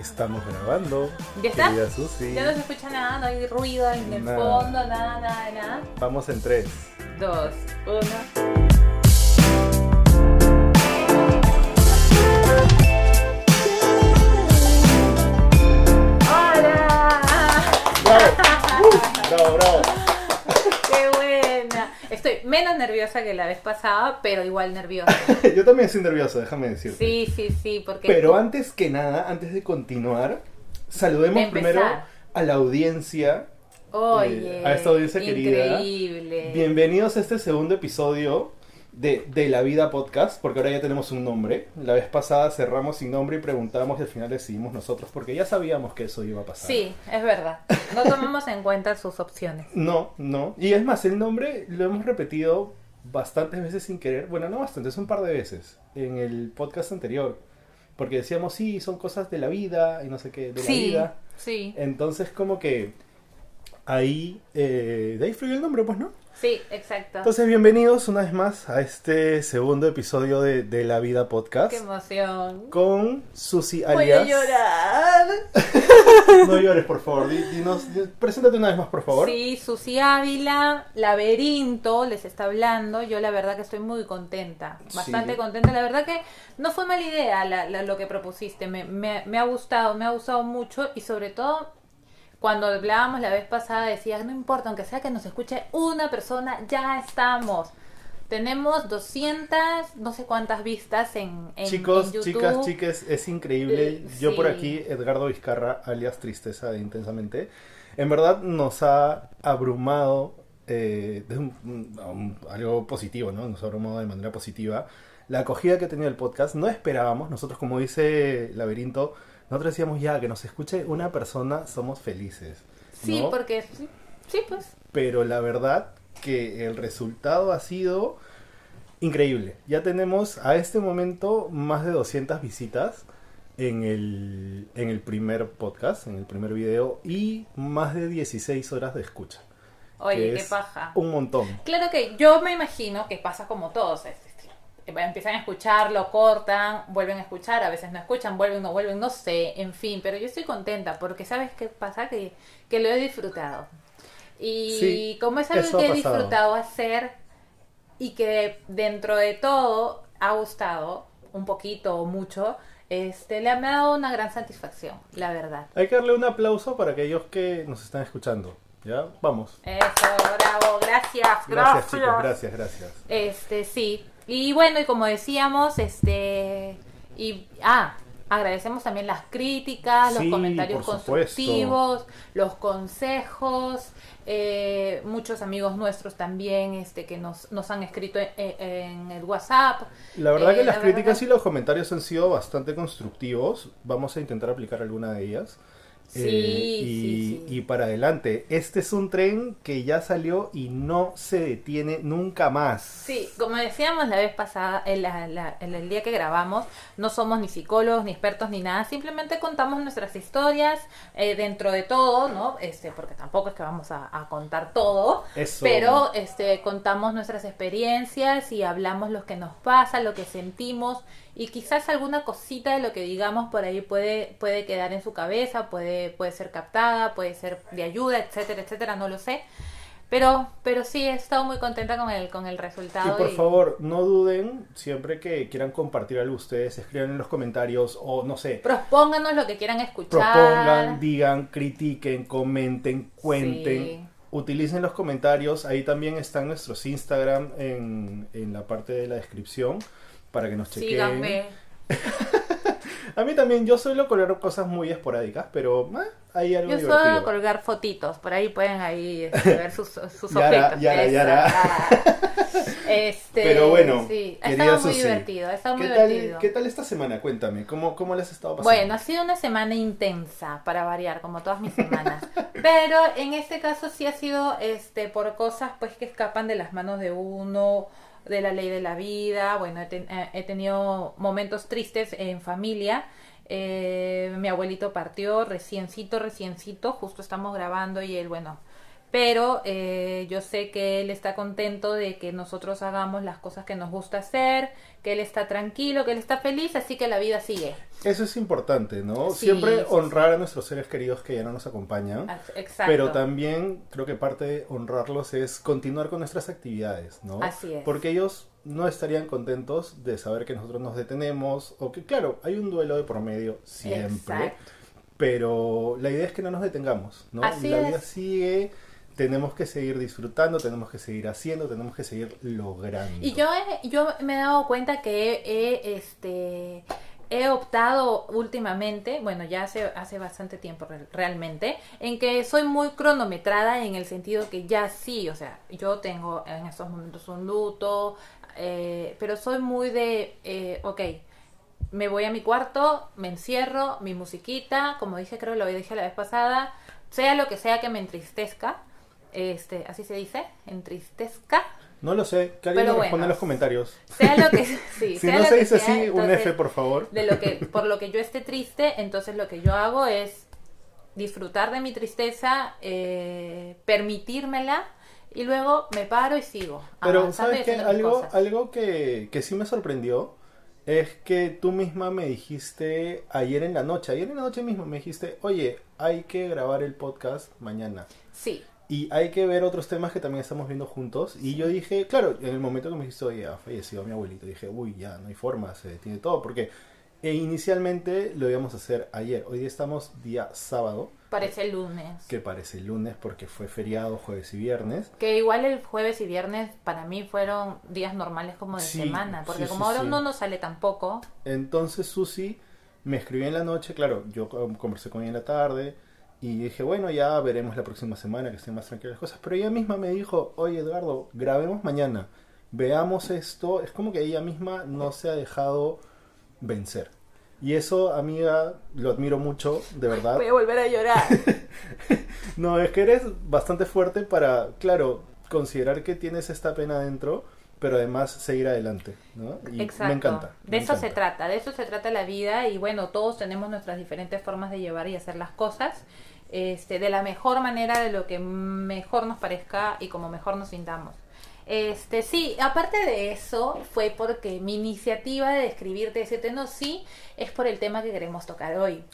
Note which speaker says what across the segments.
Speaker 1: Estamos grabando.
Speaker 2: ¿Ya está?
Speaker 1: Susi.
Speaker 2: Ya no se escucha nada, no hay ruido en el fondo, nada, nada, nada.
Speaker 1: Vamos en 3,
Speaker 2: 2, 1. Estoy menos nerviosa que la vez pasada, pero igual nerviosa.
Speaker 1: Yo también estoy nervioso, déjame decirte.
Speaker 2: Sí, sí, sí, porque...
Speaker 1: Pero antes que nada, antes de continuar, saludemos
Speaker 2: De
Speaker 1: primero a la audiencia.
Speaker 2: Oye,
Speaker 1: eh, a esta audiencia querida.
Speaker 2: increíble.
Speaker 1: Bienvenidos a este segundo episodio de, de La Vida Podcast, porque ahora ya tenemos un nombre. La vez pasada cerramos sin nombre y preguntamos y al final decidimos nosotros, porque ya sabíamos que eso iba a pasar.
Speaker 2: Sí, es verdad. No tomamos en cuenta sus opciones.
Speaker 1: No, no. Y es más, el nombre lo hemos repetido bastantes veces sin querer. Bueno, no bastantes, un par de veces en el podcast anterior. Porque decíamos, sí, son cosas de la vida y no sé qué, de la vida.
Speaker 2: sí,
Speaker 1: Entonces, como que ahí, eh, de ahí fluyó el nombre, pues, ¿no?
Speaker 2: Sí, exacto.
Speaker 1: Entonces, bienvenidos una vez más a este segundo episodio de, de La Vida Podcast.
Speaker 2: Qué emoción.
Speaker 1: Con Susi
Speaker 2: Voy a
Speaker 1: alias.
Speaker 2: llorar.
Speaker 1: No llores, por favor. di- dinos- di- preséntate una vez más, por favor.
Speaker 2: Sí, Susi Ávila, Laberinto, les está hablando. Yo la verdad que estoy muy contenta, bastante
Speaker 1: Sí.
Speaker 2: contenta. La verdad que no fue mala idea la- la- lo que propusiste. Me, me- me ha gustado, me ha gustado mucho y sobre todo cuando hablábamos la vez pasada decías, no importa, aunque sea que nos escuche una persona, ya estamos. Tenemos 200, no sé cuántas vistas en, en,
Speaker 1: Chicos,
Speaker 2: en YouTube.
Speaker 1: chicas, chiques, es increíble.
Speaker 2: Eh,
Speaker 1: Yo por aquí, Edgardo Vizcarra, alias Tristeza de Intensamente, en verdad nos ha abrumado, eh, de un- un- algo positivo, ¿no? Nos ha abrumado de manera positiva. La acogida que ha tenido el podcast, no esperábamos, nosotros como dice Laberinto, nosotros decíamos ya, que nos escuche una persona, somos felices.
Speaker 2: Sí, porque sí, sí, pues
Speaker 1: pero la verdad que el resultado ha sido increíble. Ya tenemos a este momento más de 200 visitas en el, en el primer podcast, en el primer video, y más de 16 horas de escucha.
Speaker 2: Oye, qué paja.
Speaker 1: Un montón.
Speaker 2: Claro que yo me imagino que pasa como todos. Decir, Empiezan a escuchar, lo cortan, vuelven a escuchar, a veces no escuchan, vuelven, no vuelven, no sé, en fin, pero yo estoy contenta porque sabes qué pasa, que, que lo he disfrutado. Y
Speaker 1: Sí,
Speaker 2: como es algo que he disfrutado hacer y que dentro de todo ha gustado un poquito o mucho, este, le ha me ha dado una gran satisfacción, la verdad.
Speaker 1: Hay que darle un aplauso para aquellos que nos están escuchando. ¿Ya? Vamos.
Speaker 2: Eso, bravo, gracias,
Speaker 1: Gracias,
Speaker 2: gracias.
Speaker 1: chicos, gracias, gracias.
Speaker 2: Este, sí. Y bueno, y como decíamos, este. Y. Ah, agradecemos también las críticas, los comentarios constructivos, los consejos. eh, muchos amigos nuestros también este, que nos, nos han escrito en, en el WhatsApp.
Speaker 1: La verdad
Speaker 2: Eh,
Speaker 1: que las
Speaker 2: la
Speaker 1: críticas
Speaker 2: verdad-
Speaker 1: y los comentarios han sido bastante constructivos. Vamos a intentar aplicar alguna de ellas.
Speaker 2: Sí,
Speaker 1: Eh, y,
Speaker 2: sí, sí.
Speaker 1: y para adelante. Este es un tren que ya salió y no se detiene nunca más.
Speaker 2: Sí, como decíamos la vez pasada, el, la- la- el- el día que grabamos, no somos ni psicólogos, ni expertos, ni nada, simplemente contamos nuestras historias eh, dentro de todo, ¿no? Este, porque tampoco es que vamos a, a contar todo,
Speaker 1: Eso.
Speaker 2: pero este, contamos nuestras experiencias y hablamos lo que nos pasa, lo que sentimos y quizás alguna cosita de lo que digamos por ahí puede, puede quedar en su cabeza, puede, puede ser captada, puede ser de ayuda, etcétera, etcétera, no lo sé. Pero, pero sí, he estado muy contenta con el, con el
Speaker 1: Y
Speaker 2: resultado.
Speaker 1: por
Speaker 2: y-
Speaker 1: favor, no duden, siempre que quieran compartir algo ustedes, escriban en los comentarios o no sé,
Speaker 2: Propónganos lo que quieran escuchar.
Speaker 1: propongan, digan, critiquen, comenten, cuenten.
Speaker 2: Sí.
Speaker 1: Utilicen los comentarios, ahí también están nuestros Instagram en, en la parte de la descripción para que nos chequen.
Speaker 2: Síganme.
Speaker 1: A mí también, yo suelo colgar cosas muy esporádicas, pero eh, hay algo
Speaker 2: Yo
Speaker 1: divertido.
Speaker 2: suelo colgar fotitos, por ahí pueden ahí este, ver sus, sus
Speaker 1: Yara,
Speaker 2: objetos.
Speaker 1: Yara, Yara.
Speaker 2: ah. Este,
Speaker 1: Pero bueno,
Speaker 2: sí, ha estado muy
Speaker 1: Susi,
Speaker 2: divertido, ha estado muy
Speaker 1: ¿Qué tal. ¿Qué tal esta semana? Cuéntame, ¿cómo, cómo le has estado pasando?
Speaker 2: Bueno, ha sido una semana intensa para variar, como todas mis semanas. Pero en este caso sí ha sido este por cosas pues que escapan de las manos de uno, de la ley de la vida. Bueno, he, ten- eh, he tenido momentos tristes en familia. Eh, mi abuelito partió reciencito, reciencito, justo estamos grabando y él, bueno, pero eh, yo sé que él está contento de que nosotros hagamos las cosas que nos gusta hacer, que él está tranquilo, que él está feliz, así que la vida sigue.
Speaker 1: Eso es importante, ¿no?
Speaker 2: Sí,
Speaker 1: Siempre
Speaker 2: sí,
Speaker 1: honrar a nuestros seres queridos que ya no nos acompañan.
Speaker 2: Ah, Exacto.
Speaker 1: Pero también creo que parte de honrarlos es continuar con nuestras actividades, ¿no?
Speaker 2: Así es.
Speaker 1: Porque ellos no estarían contentos de saber que nosotros nos detenemos o que, claro, hay un duelo de por medio siempre.
Speaker 2: Exacto.
Speaker 1: Pero la idea es que no nos detengamos, ¿no?
Speaker 2: Así
Speaker 1: la
Speaker 2: es.
Speaker 1: vida sigue, tenemos que seguir disfrutando, tenemos que seguir haciendo, tenemos que seguir logrando.
Speaker 2: Y yo he, yo me he dado cuenta que he, este he optado últimamente, bueno, ya hace, hace bastante tiempo re- realmente, en que soy muy cronometrada en el sentido que ya sí, o sea, yo tengo en estos momentos un luto, eh, pero soy muy de, eh, ok, me voy a mi cuarto, me encierro, mi musiquita, como dije, creo que lo dije la vez pasada, sea lo que sea que me entristezca, este, así se dice, entristezca,
Speaker 1: No lo sé, que alguien nos responda en los comentarios.
Speaker 2: sea lo que sí,
Speaker 1: si
Speaker 2: sea
Speaker 1: no
Speaker 2: lo
Speaker 1: se
Speaker 2: que
Speaker 1: dice
Speaker 2: sea,
Speaker 1: así, un F, por favor.
Speaker 2: de lo que por lo que yo esté triste entonces lo que yo hago es disfrutar de mi tristeza eh, permitírmela y luego me paro y sigo
Speaker 1: Pero, ¿sabes
Speaker 2: mis
Speaker 1: Algo,
Speaker 2: cosas.
Speaker 1: algo que, que sí me sorprendió es que tú misma me dijiste ayer en la noche, ayer en la noche mismo me dijiste, oye, hay que grabar el podcast mañana.
Speaker 2: sí
Speaker 1: Y hay que ver otros temas que también estamos viendo juntos. Y yo dije, claro, en el momento que me dijiste, oye, ha fallecido mi abuelito, dije, uy, ya, no hay forma, se detiene todo. Porque eh, inicialmente lo íbamos a hacer ayer. Hoy día estamos día sábado,
Speaker 2: parece lunes
Speaker 1: que parece lunes porque fue feriado jueves y viernes.
Speaker 2: que igual el jueves y viernes para mí fueron días normales como de
Speaker 1: Sí,
Speaker 2: semana porque
Speaker 1: sí,
Speaker 2: como
Speaker 1: sí,
Speaker 2: ahora no sale tampoco
Speaker 1: Entonces Susi me escribió en la noche, claro, yo conversé con ella en la tarde y dije, bueno, ya veremos la próxima semana que estén más tranquilas las cosas. Pero ella misma me dijo, oye Eduardo, grabemos mañana, veamos esto. Es como que ella misma no se ha dejado vencer. Y eso, amiga, lo admiro mucho, de verdad.
Speaker 2: voy a volver a llorar
Speaker 1: No, es que eres bastante fuerte para, claro, considerar que tienes esta pena dentro, pero además seguir adelante, ¿no? Y
Speaker 2: Exacto.
Speaker 1: me encanta.
Speaker 2: De eso se trata, de eso se trata la vida y bueno, todos tenemos nuestras diferentes formas de llevar y hacer las cosas este, de la mejor manera, de lo que mejor nos parezca y como mejor nos sintamos. Este, sí, aparte de eso, fue porque mi iniciativa de escribirte, decirte no, sí, es por el tema que queremos tocar hoy.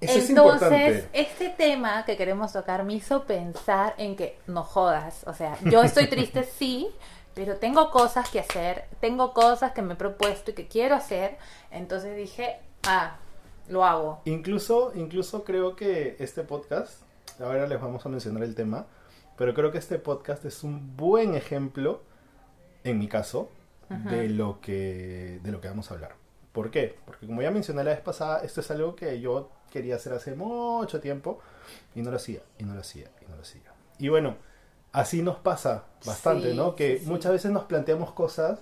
Speaker 1: Eso
Speaker 2: Entonces, este tema que queremos tocar me hizo pensar en que no jodas, o sea, yo estoy triste sí, pero tengo cosas que hacer, tengo cosas que me he propuesto y que quiero hacer, entonces dije, ah, lo hago.
Speaker 1: Incluso, incluso creo que este podcast, ahora les vamos a mencionar el tema, pero creo que este podcast es un buen ejemplo, en mi caso, de lo que de lo que vamos a hablar. ¿Por qué? Porque como ya mencioné la vez pasada, esto es algo que yo quería hacer hace mucho tiempo y no lo hacía, y no lo hacía, y no lo hacía. Y bueno, así nos pasa bastante,
Speaker 2: Sí,
Speaker 1: ¿no? Que
Speaker 2: sí,
Speaker 1: muchas veces nos planteamos cosas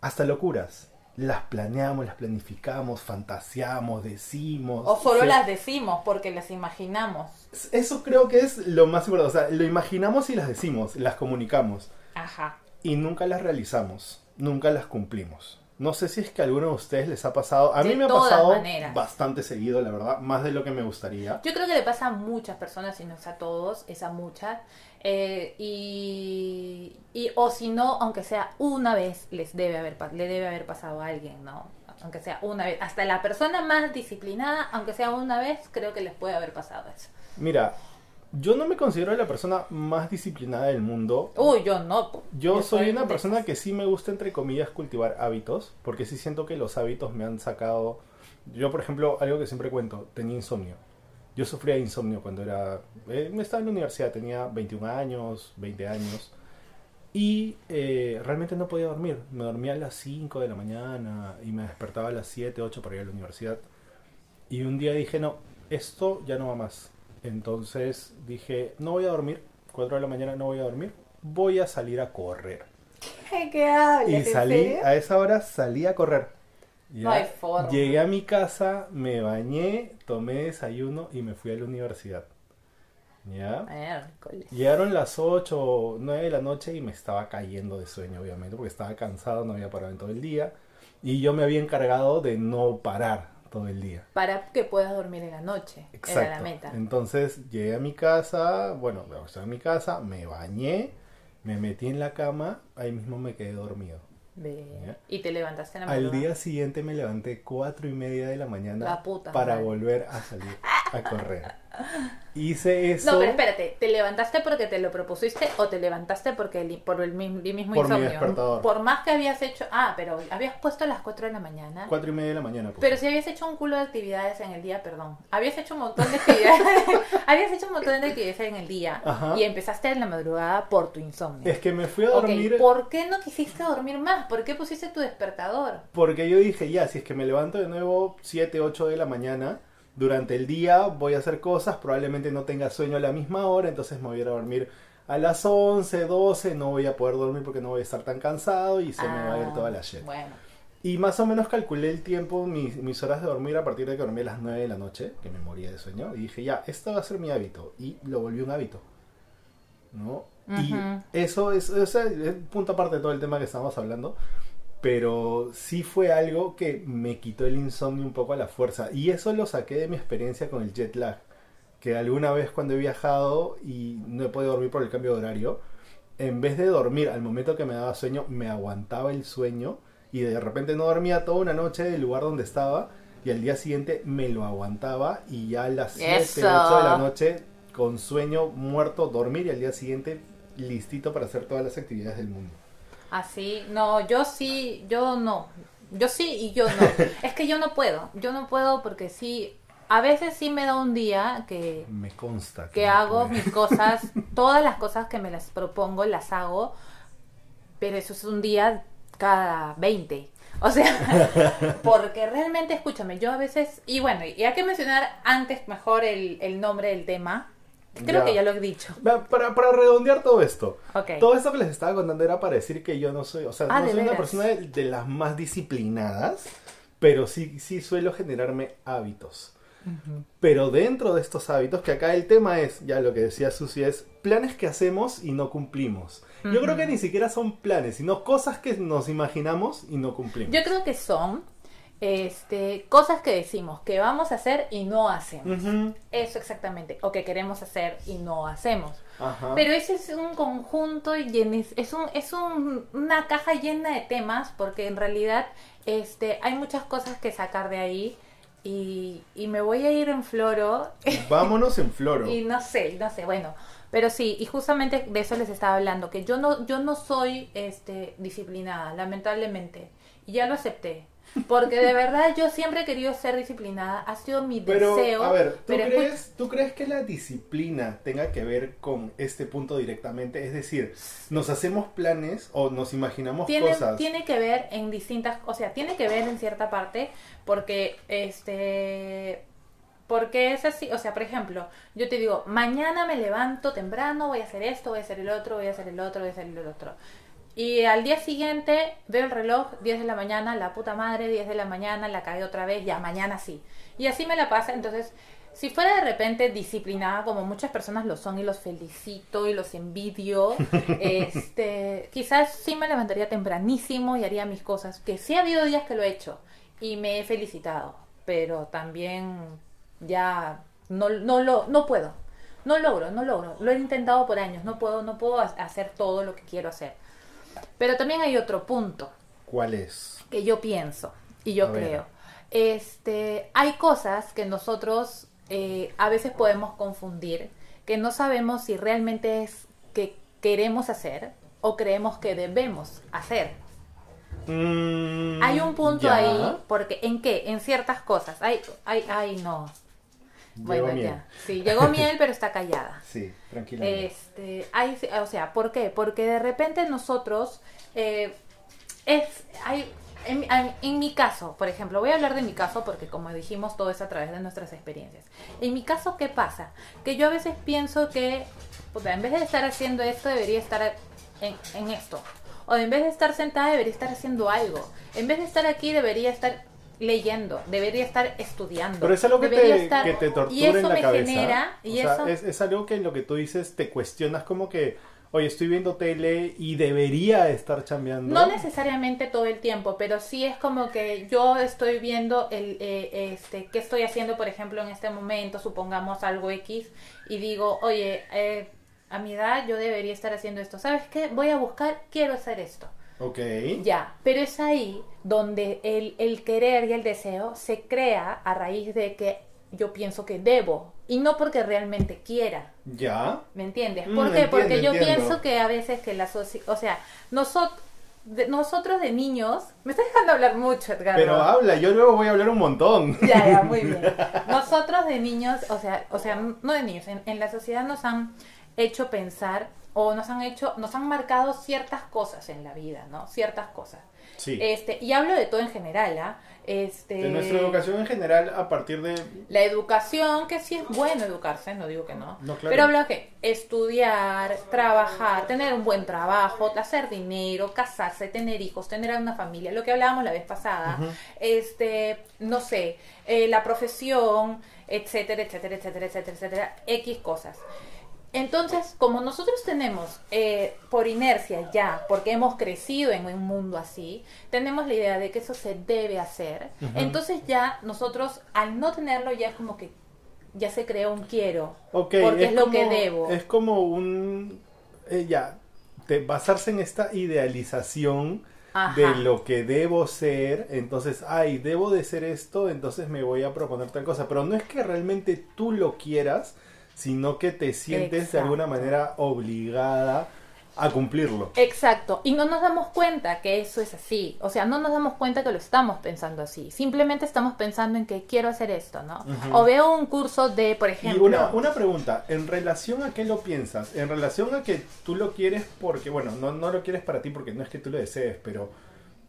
Speaker 1: hasta locuras. Las planeamos, las planificamos, fantaseamos, decimos.
Speaker 2: O solo las decimos porque las imaginamos.
Speaker 1: Eso creo que es lo más importante. O sea, lo imaginamos y las decimos, las comunicamos.
Speaker 2: Ajá.
Speaker 1: Y nunca las realizamos, nunca las cumplimos. No sé si es que a alguno de ustedes les ha pasado. A
Speaker 2: De
Speaker 1: mí me ha pasado
Speaker 2: maneras.
Speaker 1: bastante seguido, la verdad, más de lo que me gustaría.
Speaker 2: Yo creo que le pasa a muchas personas, y no es a todos, es a muchas. eh, y, y- o si no, aunque sea una vez, les debe haber, le debe haber pasado a alguien, ¿no? Aunque sea una vez. Hasta la persona más disciplinada, aunque sea una vez, creo que les puede haber pasado eso.
Speaker 1: Mira, yo no me considero la persona más disciplinada del mundo.
Speaker 2: Uy, yo no.
Speaker 1: Yo, soy una persona que sí me gusta, entre comillas, cultivar hábitos, porque sí siento que los hábitos me han sacado... Yo, por ejemplo, algo que siempre cuento, tenía insomnio. Yo sufría de insomnio cuando era... eh, estaba en la universidad, tenía 21 años, 20 años, y eh, realmente no podía dormir. Me dormía a las 5 de la mañana y me despertaba a las 7, 8 para ir a la universidad. Y un día dije, no, esto ya no va más. Entonces dije, no voy a dormir, 4 de la mañana no voy a dormir, voy a salir a correr.
Speaker 2: ¿Qué hablas?
Speaker 1: Y
Speaker 2: ¿En
Speaker 1: salí,
Speaker 2: serio?
Speaker 1: a esa hora salí a correr. Ya,
Speaker 2: No hay forma.
Speaker 1: Llegué a mi casa, me bañé, tomé desayuno y me fui a la universidad. ¿Ya?
Speaker 2: Miércoles.
Speaker 1: Llegaron las 8 o 9 de la noche y me estaba cayendo de sueño, obviamente, porque estaba cansado, no había parado en todo el día. Y yo me había encargado de no parar. Todo el día.
Speaker 2: Para que puedas dormir en la noche.
Speaker 1: Exacto.
Speaker 2: Era la meta.
Speaker 1: Entonces llegué a mi casa, bueno, estaba en mi casa, me bañé, me metí en la cama, ahí mismo me quedé dormido. Ya.
Speaker 2: Y te levantaste en la
Speaker 1: Al
Speaker 2: madrugada.
Speaker 1: día siguiente me levanté cuatro y media de la mañana
Speaker 2: La puta
Speaker 1: para
Speaker 2: madre.
Speaker 1: volver a salir a correr. Hice eso
Speaker 2: No, pero espérate, ¿te levantaste porque te lo propusiste o te levantaste porque el- por el mismo, el mismo
Speaker 1: Por mi
Speaker 2: insomnio?
Speaker 1: despertador.
Speaker 2: Por más que habías hecho... Ah, pero habías puesto a las 4 de la mañana.
Speaker 1: cuatro y media de la mañana. pues.
Speaker 2: Pero si habías hecho un culo de actividades en el día, perdón. Habías hecho un montón de actividades. habías hecho un montón de actividades en el día.
Speaker 1: Ajá.
Speaker 2: Y empezaste en la madrugada por tu insomnio.
Speaker 1: Es que me fui a dormir
Speaker 2: ¿por qué no quisiste dormir más? ¿Por qué pusiste tu despertador?
Speaker 1: porque yo dije, ya, si es que me levanto de nuevo 7, 8 de la mañana, durante el día voy a hacer cosas, probablemente no tenga sueño a la misma hora, entonces me voy a ir a dormir a las 11, 12, no voy a poder dormir porque no voy a estar tan cansado y se me va a ir
Speaker 2: Ah,
Speaker 1: toda la shit.
Speaker 2: Bueno.
Speaker 1: Y más o menos calculé el tiempo, mis, mis horas de dormir a partir de que dormí a las 9 de la noche, que me moría de sueño, y dije, ya, esto va a ser mi hábito. Y lo volví un hábito. ¿No? Y
Speaker 2: Ujú.
Speaker 1: eso es, o sea, es punto aparte de todo el tema que estamos hablando, pero sí fue algo que me quitó el insomnio un poco a la fuerza. Y eso lo saqué de mi experiencia con el jet lag, que alguna vez cuando he viajado y no he podido dormir por el cambio de horario, en vez de dormir al momento que me daba sueño, me aguantaba el sueño y de repente no dormía toda una noche del lugar donde estaba y al día siguiente me lo aguantaba y ya a las 7,
Speaker 2: Eso.
Speaker 1: 8 de la noche con sueño muerto dormir y al día siguiente listito para hacer todas las actividades del mundo.
Speaker 2: Así, no, yo sí, yo no. Yo sí y yo no. es que yo no puedo. Yo no puedo porque sí. A veces sí me da un día que,
Speaker 1: Me consta.
Speaker 2: que
Speaker 1: no
Speaker 2: hago
Speaker 1: puede.
Speaker 2: mis cosas, todas las cosas que me las propongo las hago, pero eso es un día cada 20. O sea, porque realmente, escúchame, yo a veces, y bueno, y hay que mencionar antes mejor el, el nombre del tema. Creo
Speaker 1: Ya.
Speaker 2: que ya lo he dicho.
Speaker 1: Para, para redondear todo esto, todo esto que les estaba contando era para decir que yo no soy, o sea,
Speaker 2: Ah,
Speaker 1: no
Speaker 2: ¿de
Speaker 1: soy una persona de, de las más disciplinadas, pero sí, sí suelo generarme hábitos. Pero dentro de estos hábitos, que acá el tema es, ya lo que decía Susi, es planes que hacemos y no cumplimos. Yo creo que ni siquiera son planes, sino cosas que nos imaginamos y no cumplimos.
Speaker 2: Yo creo que son este, cosas que decimos que vamos a hacer y no hacemos. Eso exactamente. O que queremos hacer y no hacemos.
Speaker 1: Ajá.
Speaker 2: Pero ese es un conjunto y en- es, un, es un- una caja llena de temas porque en realidad este, hay muchas cosas que sacar de ahí y, y me voy a ir en floro
Speaker 1: Vámonos en floro.
Speaker 2: y no sé, no sé, bueno, pero sí, y justamente de eso les estaba hablando, que yo no, yo no soy este, disciplinada, lamentablemente, y ya lo acepté. Porque de verdad yo siempre he querido ser disciplinada, ha sido mi
Speaker 1: Pero,
Speaker 2: deseo.
Speaker 1: a ver, ¿tú,
Speaker 2: pero
Speaker 1: crees, ¿tú crees que la disciplina tenga que ver con este punto directamente? Es decir, ¿nos hacemos planes o nos imaginamos
Speaker 2: tiene,
Speaker 1: cosas?
Speaker 2: tiene que ver en distintas, o sea, tiene que ver en cierta parte porque este porque es así, o sea, por ejemplo, yo te digo, mañana me levanto temprano, voy a hacer esto, voy a hacer el otro, voy a hacer el otro, voy a hacer el otro. Y al día siguiente veo el reloj, 10 de la mañana, la puta madre, 10 de la mañana, la cagué otra vez, ya mañana sí. Y así me la pasa, entonces, si fuera de repente disciplinada, como muchas personas lo son y los felicito y los envidio, este, quizás sí me levantaría tempranísimo y haría mis cosas, que sí ha habido días que lo he hecho y me he felicitado, pero también ya no, no lo no puedo. No logro, no logro. Lo he intentado por años, no puedo no puedo ha- hacer todo lo que quiero hacer. Pero también hay otro punto
Speaker 1: ¿Cuál es?
Speaker 2: que yo pienso y yo
Speaker 1: A ver.
Speaker 2: creo. Este, hay cosas que nosotros eh, a veces podemos confundir, que no sabemos si realmente es que queremos hacer o creemos que debemos hacer.
Speaker 1: Mm,
Speaker 2: Hay un punto
Speaker 1: ya.
Speaker 2: ahí, porque ¿en qué? En ciertas cosas. Hay, hay, ay, no.
Speaker 1: Llegó
Speaker 2: Bueno,
Speaker 1: miel.
Speaker 2: ya. Sí, llegó miel, pero está callada.
Speaker 1: Sí, tranquila.
Speaker 2: Este, hay, o sea, ¿por qué? Porque de repente nosotros eh, es, hay, en, en- en mi caso, por ejemplo, voy a hablar de mi caso porque como dijimos todo es a través de nuestras experiencias. En mi caso, ¿qué pasa? Que yo a veces pienso que, puta, en vez de estar haciendo esto, debería estar en, en esto. O en vez de estar sentada, debería estar haciendo algo. En vez de estar aquí, debería estar leyendo, debería estar estudiando.
Speaker 1: Pero es algo que te,
Speaker 2: estar-
Speaker 1: que te tortura
Speaker 2: y eso
Speaker 1: en la
Speaker 2: me
Speaker 1: cabeza.
Speaker 2: genera, y
Speaker 1: o sea,
Speaker 2: eso
Speaker 1: es, es algo que en lo que tú dices te cuestionas como que, oye, estoy viendo tele y debería estar chambeando.
Speaker 2: No necesariamente todo el tiempo, pero sí es como que yo estoy viendo el, eh, este, qué estoy haciendo, por ejemplo, en este momento, supongamos algo X, y digo, oye, eh, a mi edad yo debería estar haciendo esto. ¿Sabes qué? Voy a buscar, quiero hacer esto.
Speaker 1: Ok.
Speaker 2: Ya, pero es ahí donde el, el querer y el deseo se crea a raíz de que yo pienso que debo y no porque realmente quiera.
Speaker 1: Ya.
Speaker 2: ¿Me entiendes?
Speaker 1: Mm,
Speaker 2: ¿Por qué?
Speaker 1: entiendo,
Speaker 2: porque yo
Speaker 1: entiendo.
Speaker 2: pienso que a veces que la sociedad, o sea, nosotros de, nosotros de niños, me estás dejando hablar mucho, Edgar.
Speaker 1: Pero habla, yo luego voy a hablar un montón.
Speaker 2: Ya, ya, muy bien. Nosotros de niños, o sea, o sea, no de niños, en, en la sociedad nos han hecho pensar o nos han hecho, nos han marcado ciertas cosas en la vida, ¿no? Ciertas cosas.
Speaker 1: Sí.
Speaker 2: Este, y hablo de todo en general, ¿ah? Este,
Speaker 1: De nuestra educación en general, a partir de...
Speaker 2: La educación, que sí es bueno educarse, no digo que no.
Speaker 1: No, claro.
Speaker 2: Pero hablo que estudiar, trabajar, tener un buen trabajo, hacer dinero, casarse, tener hijos, tener una familia, lo que hablábamos la vez pasada, este, no sé, eh, la profesión, etcétera, etcétera, etcétera, etcétera, etcétera, X cosas. Entonces, como nosotros tenemos eh, por inercia ya, porque hemos crecido en un mundo así, tenemos la idea de que eso se debe hacer. Entonces ya nosotros, al no tenerlo, ya es como que ya se creó un quiero.
Speaker 1: Ok,
Speaker 2: porque es, lo
Speaker 1: como-
Speaker 2: que debo.
Speaker 1: Es como un... eh, ya, de basarse en esta idealización
Speaker 2: Ajá.
Speaker 1: de lo que debo ser, entonces, ay, debo de ser esto, entonces me voy a proponer tal cosa, pero no es que realmente tú lo quieras, sino que te sientes de alguna manera obligada a cumplirlo.
Speaker 2: Exacto, y no nos damos cuenta que eso es así, o sea, no nos damos cuenta que lo estamos pensando así, simplemente estamos pensando en que quiero hacer esto, ¿no? O veo un curso de, por
Speaker 1: Y
Speaker 2: ejemplo,
Speaker 1: una, una pregunta, ¿en relación a qué lo piensas? En relación a que tú lo quieres porque, bueno, no, no lo quieres para ti porque no es que tú lo desees, pero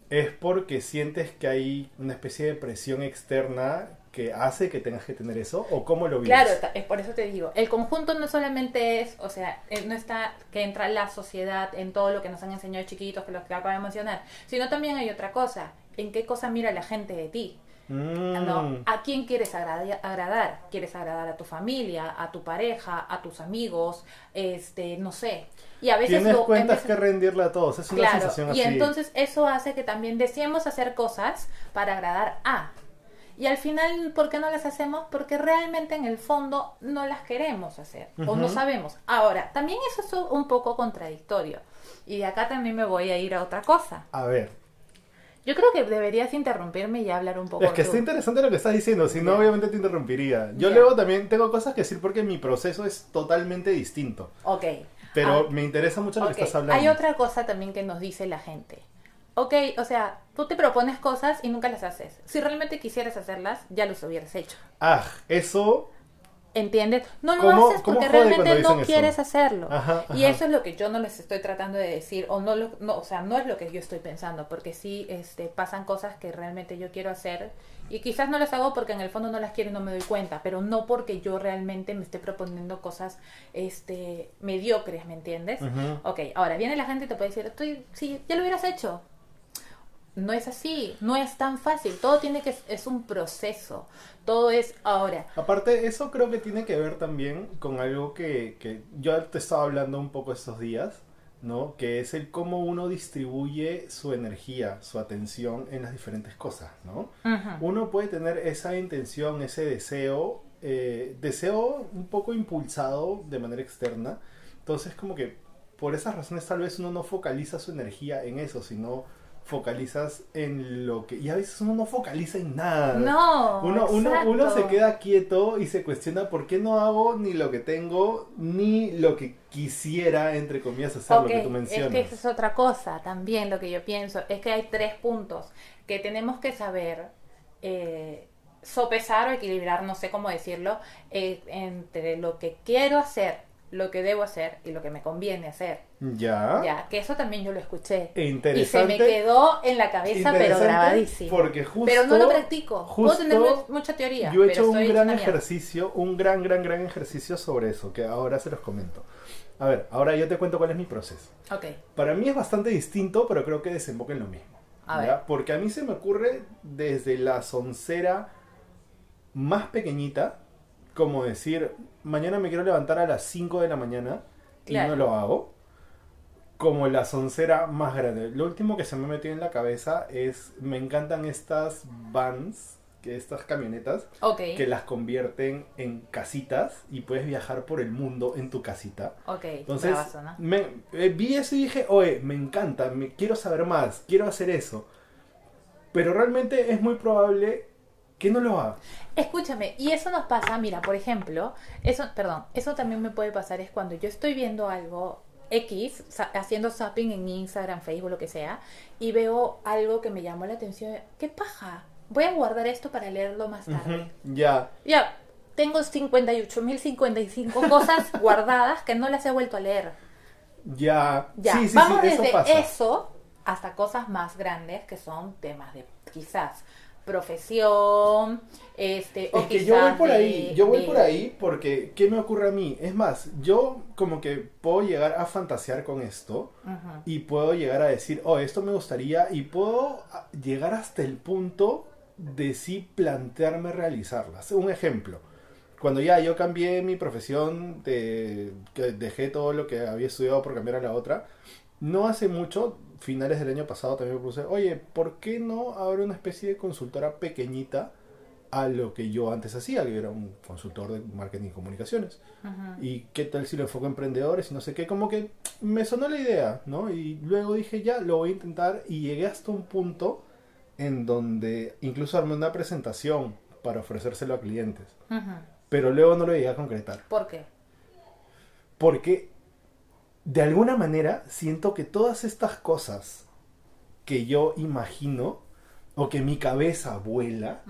Speaker 1: es porque sientes que hay una especie de presión externa que hace que tengas que tener eso, o cómo lo vives?
Speaker 2: Claro, es por eso te digo, el conjunto no solamente es, o sea, eh, no está que entra la sociedad en todo lo que nos han enseñado chiquitos, que los que acabo de mencionar, sino también hay otra cosa, en qué cosa mira la gente de ti.
Speaker 1: Mm,
Speaker 2: ¿no? ¿A quién quieres agrada- agradar? ¿Quieres agradar a tu familia, a tu pareja, a tus amigos? Este, no sé. Y a veces
Speaker 1: Tienes
Speaker 2: lo- en
Speaker 1: cuentas
Speaker 2: veces-
Speaker 1: que rendirle a todos, es una
Speaker 2: Claro,
Speaker 1: sensación
Speaker 2: y
Speaker 1: así.
Speaker 2: entonces eso hace que también deseemos hacer cosas para agradar a. Y al final, ¿por qué no las hacemos? Porque realmente en el fondo no las queremos hacer o no sabemos. Ahora, también eso es un poco contradictorio. Y de acá también me voy a ir a otra cosa.
Speaker 1: A ver,
Speaker 2: Yo creo que deberías interrumpirme y hablar un poco
Speaker 1: es que
Speaker 2: tú.
Speaker 1: está interesante lo que estás diciendo, si no obviamente te interrumpiría. Yo
Speaker 2: Ya.
Speaker 1: luego también tengo cosas que decir porque mi proceso es totalmente distinto,
Speaker 2: Ok.
Speaker 1: pero
Speaker 2: Ah,
Speaker 1: me interesa mucho lo
Speaker 2: ok.
Speaker 1: que estás hablando.
Speaker 2: Hay otra cosa también que nos dice la gente. Ok, o sea, tú te propones cosas y nunca las haces. Si realmente quisieras hacerlas, ya los hubieras hecho.
Speaker 1: Ah, eso
Speaker 2: ¿Entiendes? No lo
Speaker 1: ¿Cómo-
Speaker 2: haces porque realmente no
Speaker 1: eso?
Speaker 2: quieres hacerlo.
Speaker 1: Ajá,
Speaker 2: Y eso es lo que yo no les estoy tratando de decir, o no, lo, no, o sea, no es lo que yo estoy pensando, porque sí este, pasan cosas que realmente yo quiero hacer y quizás no las hago porque en el fondo no las quiero y no me doy cuenta, pero no porque yo realmente me esté proponiendo cosas este, mediocres, ¿me entiendes?
Speaker 1: Ujú.
Speaker 2: Ok, ahora viene la gente y te puede decir, estoy, sí, ya lo hubieras hecho. No es así, no es tan fácil, todo tiene que, es un proceso, todo es ahora.
Speaker 1: Aparte, eso creo que tiene que ver también con algo que, que yo te estaba hablando un poco estos días, ¿no? Que es el cómo uno distribuye su energía, su atención en las diferentes cosas, ¿no? Uno puede tener esa intención, ese deseo, eh, deseo un poco impulsado de manera externa, entonces como que por esas razones tal vez uno no focaliza su energía en eso, sino focalizas en lo que... Y a veces uno no focaliza en nada.
Speaker 2: No,
Speaker 1: Uno, uno, uno se queda quieto y se cuestiona por qué no hago ni lo que tengo, ni lo que quisiera, entre comillas, hacer, lo que tú
Speaker 2: es
Speaker 1: mencionas.
Speaker 2: que esa es otra cosa también lo que yo pienso, es que hay tres puntos que tenemos que saber eh, sopesar o equilibrar, no sé cómo decirlo, eh, entre lo que quiero hacer, lo que debo hacer y lo que me conviene hacer.
Speaker 1: Ya.
Speaker 2: Ya, que eso también yo lo escuché.
Speaker 1: E
Speaker 2: Y se
Speaker 1: interesante.
Speaker 2: me quedó en la cabeza, pero
Speaker 1: interesante
Speaker 2: grabadísimo.
Speaker 1: Porque justo.
Speaker 2: pero no lo practico. Puedo
Speaker 1: justo
Speaker 2: tener mu- mucha teoría.
Speaker 1: Yo he
Speaker 2: pero
Speaker 1: hecho un gran ejercicio, un gran, gran, gran ejercicio sobre eso, que ahora se los comento. A ver, ahora yo te cuento cuál es mi proceso.
Speaker 2: Ok,
Speaker 1: Para mí es bastante distinto, pero creo que desemboca en lo mismo.
Speaker 2: A ver.
Speaker 1: Porque a mí se me ocurre desde la soncera más pequeñita, como decir, mañana me quiero levantar a las 5 de la mañana y
Speaker 2: Claro.
Speaker 1: no lo hago. como la soncera más grande. Lo último que se me metió en la cabeza es, me encantan estas vans, que estas camionetas,
Speaker 2: Ok.
Speaker 1: que las convierten en casitas y puedes viajar por el mundo en tu casita. Entonces, me, eh, vi eso y dije, oye, me encanta, me, quiero saber más, quiero hacer eso. Pero realmente es muy probable que no lo haga.
Speaker 2: Escúchame, y eso nos pasa, mira, por ejemplo, eso, perdón, eso también me puede pasar es cuando yo estoy viendo algo X, haciendo zapping en Instagram, Facebook, lo que sea, y veo algo que me llamó la atención, ¿qué paja? Voy a guardar esto para leerlo más tarde.
Speaker 1: Ujú, Ya,
Speaker 2: Ya, tengo 58.055 cosas guardadas que no las he vuelto a leer.
Speaker 1: ya.
Speaker 2: Ya,
Speaker 1: sí, sí,
Speaker 2: vamos
Speaker 1: sí, eso
Speaker 2: desde
Speaker 1: pasa.
Speaker 2: eso hasta cosas más grandes que son temas de quizás profesión, este, o
Speaker 1: Es que yo voy por
Speaker 2: de-
Speaker 1: ahí, yo voy
Speaker 2: de-
Speaker 1: por ahí porque ¿qué me ocurre a mí? Es más, yo como que puedo llegar a fantasear con esto y puedo llegar a decir, oh, esto me gustaría y puedo llegar hasta el punto de sí plantearme realizarlas. Un ejemplo, cuando ya yo cambié mi profesión, de, que dejé todo lo que había estudiado por cambiar a la otra, no hace mucho, finales del año pasado también me puse, oye, ¿por qué no abrir una especie de consultora pequeñita a lo que yo antes hacía, que era un consultor de marketing y comunicaciones?
Speaker 2: Ujú.
Speaker 1: y qué tal si lo enfoco en emprendedores y no sé qué, como que me sonó la idea, ¿no? Y luego dije, ya, lo voy a intentar y llegué hasta un punto en donde incluso armé una presentación para ofrecérselo a clientes,
Speaker 2: Ujú.
Speaker 1: pero luego no lo llegué a concretar,
Speaker 2: ¿Por qué?
Speaker 1: porque de alguna manera siento que todas estas cosas que yo imagino o que mi cabeza vuela,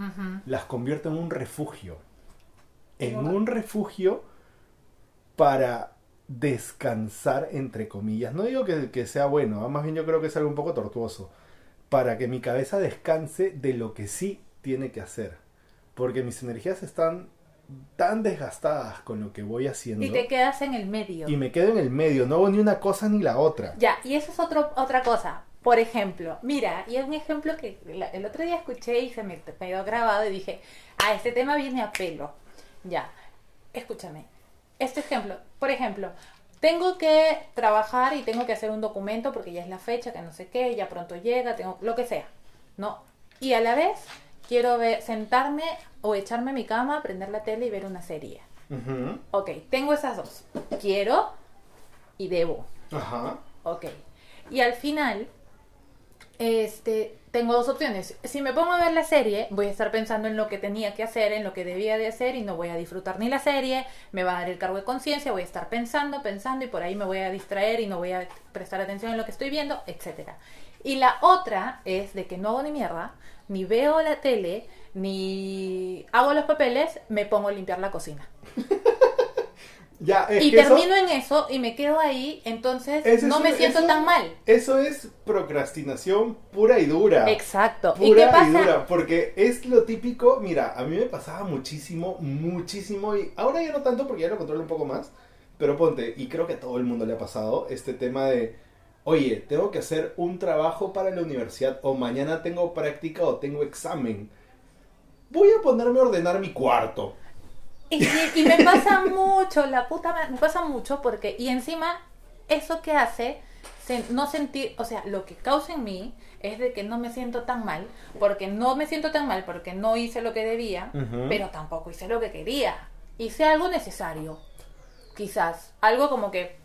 Speaker 1: las convierto en un refugio. En un refugio para descansar, entre comillas. No digo que, que sea bueno, ¿ah? más bien yo creo que es algo un poco tortuoso. Para que mi cabeza descanse de lo que sí tiene que hacer. Porque mis energías están tan desgastadas con lo que voy haciendo.
Speaker 2: Y te quedas en el medio.
Speaker 1: y me quedo en el medio, no hago ni una cosa ni la otra.
Speaker 2: Ya, y eso es otro, otra cosa. Por ejemplo, mira, y es un ejemplo que el otro día escuché y se me quedó grabado y dije, ah, este tema viene a pelo. Ya, escúchame. Este ejemplo, por ejemplo, tengo que trabajar y tengo que hacer un documento porque ya es la fecha, que no sé qué, ya pronto llega, tengo lo que sea, ¿no? Y a la vez quiero ver, sentarme o echarme a mi cama, prender la tele y ver una serie.
Speaker 1: Ujú.
Speaker 2: Ok, tengo esas dos. Quiero y debo.
Speaker 1: Ajá.
Speaker 2: Ok. Y al final, este, tengo dos opciones. Si me pongo a ver la serie, voy a estar pensando en lo que tenía que hacer, en lo que debía de hacer y no voy a disfrutar ni la serie, me va a dar el cargo de conciencia, voy a estar pensando, pensando y por ahí me voy a distraer y no voy a prestar atención en lo que estoy viendo, etcétera. Y la otra es de que no hago ni mierda, ni veo la tele, ni hago los papeles, me pongo a limpiar la cocina.
Speaker 1: Ya, es
Speaker 2: y
Speaker 1: que eso-
Speaker 2: termino en eso y me quedo ahí, entonces no me
Speaker 1: un-
Speaker 2: siento
Speaker 1: eso-
Speaker 2: tan mal.
Speaker 1: Eso es procrastinación pura y dura.
Speaker 2: Exacto.
Speaker 1: Pura
Speaker 2: ¿Y qué pasa?
Speaker 1: dura, porque es lo típico, mira, a mí me pasaba muchísimo, muchísimo, y ahora ya no tanto porque ya lo controlo un poco más, pero ponte, y creo que a todo el mundo le ha pasado, este tema de, oye, tengo que hacer un trabajo para la universidad, o mañana tengo práctica o tengo examen. Voy a ponerme a ordenar mi cuarto.
Speaker 2: Y, y- y me pasa mucho, la puta me pasa mucho porque, y encima, eso que hace, se- no sentir, o sea, lo que causa en mí es de que no me siento tan mal, porque no me siento tan mal porque no hice lo que debía, pero tampoco hice lo que quería. Hice algo necesario, quizás, algo como que,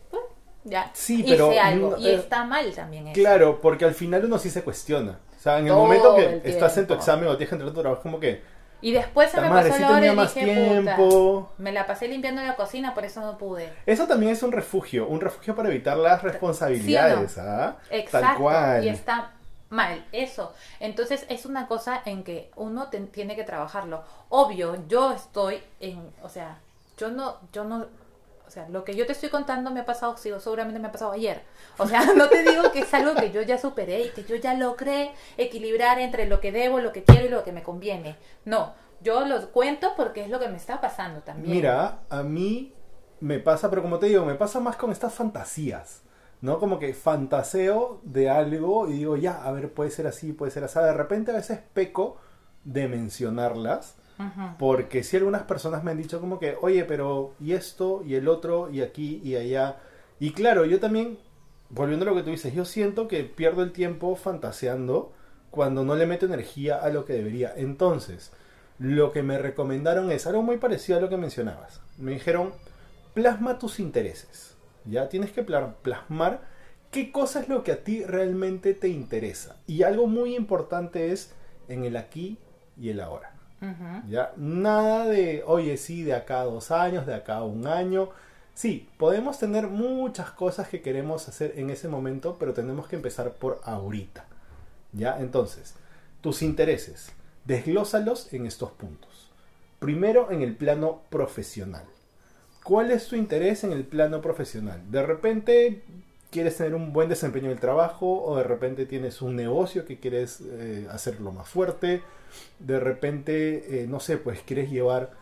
Speaker 2: ya,
Speaker 1: Sí,
Speaker 2: hice
Speaker 1: pero
Speaker 2: algo,
Speaker 1: no,
Speaker 2: y está mal también eso.
Speaker 1: Claro, porque al final uno sí se cuestiona. O sea, en el momento que
Speaker 2: el
Speaker 1: estás en tu examen o tienes que entregar tu trabajo, como que,
Speaker 2: Y después se me
Speaker 1: madre,
Speaker 2: pasó
Speaker 1: sí
Speaker 2: la hora y dije,
Speaker 1: tiempo.
Speaker 2: puta, me la pasé limpiando la cocina, por eso no pude.
Speaker 1: Eso también es un refugio, un refugio para evitar las responsabilidades, ¿ah?
Speaker 2: Exacto.
Speaker 1: Tal cual.
Speaker 2: Y está mal, eso. Entonces es una cosa en que uno te- tiene que trabajarlo. Obvio, yo estoy en, o sea, yo no, yo no, sea, lo que yo te estoy contando me ha pasado, sí, seguramente me ha pasado ayer. O sea, no te digo que es algo que yo ya superé y que yo ya logré equilibrar entre lo que debo, lo que quiero y lo que me conviene. No, yo lo cuento porque es lo que me está pasando también.
Speaker 1: Mira, a mí me pasa, pero como te digo, me pasa más con estas fantasías. ¿No? Como que fantaseo de algo y digo, ya, a ver, puede ser así, puede ser así. De repente a veces peco de mencionarlas. Porque si algunas personas me han dicho como que, oye, pero y esto, y el otro, y aquí, y allá. Y claro, yo también volviendo a lo que tú dices, yo siento que pierdo el tiempo fantaseando cuando no le meto energía a lo que debería. Entonces, lo que me recomendaron es algo muy parecido a lo que mencionabas. Me dijeron, plasma tus intereses. Ya tienes que plasmar qué cosa es lo que a ti realmente te interesa. Y algo muy importante es en el aquí y el ahora. Ya nada de, oye, sí, de acá a dos años, de acá a un año. Sí, podemos tener muchas cosas que queremos hacer en ese momento, pero tenemos que empezar por ahorita. ¿Ya? Entonces, tus intereses, desglósalos en estos puntos. Primero, en el plano profesional. ¿Cuál es tu interés en el plano profesional? De repente quieres tener un buen desempeño en el trabajo o de repente tienes un negocio que quieres eh, hacerlo más fuerte. De repente, eh, no sé, pues quieres llevar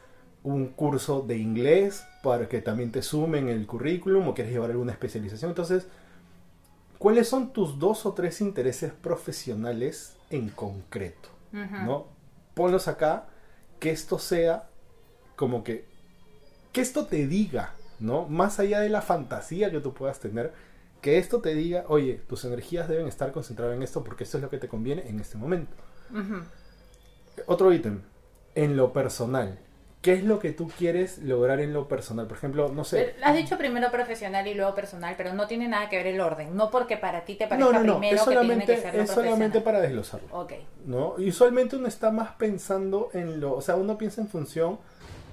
Speaker 1: un curso de inglés para que también te sumen el currículum o quieres llevar alguna especialización. Entonces, ¿cuáles son tus dos o tres intereses profesionales en concreto? ¿No? Ponlos acá, que esto sea como que, que esto te diga, ¿no? Más allá de la fantasía que tú puedas tener, que esto te diga, oye, tus energías deben estar concentradas en esto porque esto es lo que te conviene en este momento. Otro ítem, en lo personal. ¿Qué es lo que tú quieres lograr en lo personal? Por ejemplo, no sé.
Speaker 2: Has dicho primero profesional y luego personal, pero no tiene nada que ver el orden. No porque para ti te parezca no, no, no. primero
Speaker 1: es solamente,
Speaker 2: que tiene que ser
Speaker 1: Es solamente para desglosarlo.
Speaker 2: Ok.
Speaker 1: ¿no? Y usualmente uno está más pensando en lo. O sea, uno piensa en función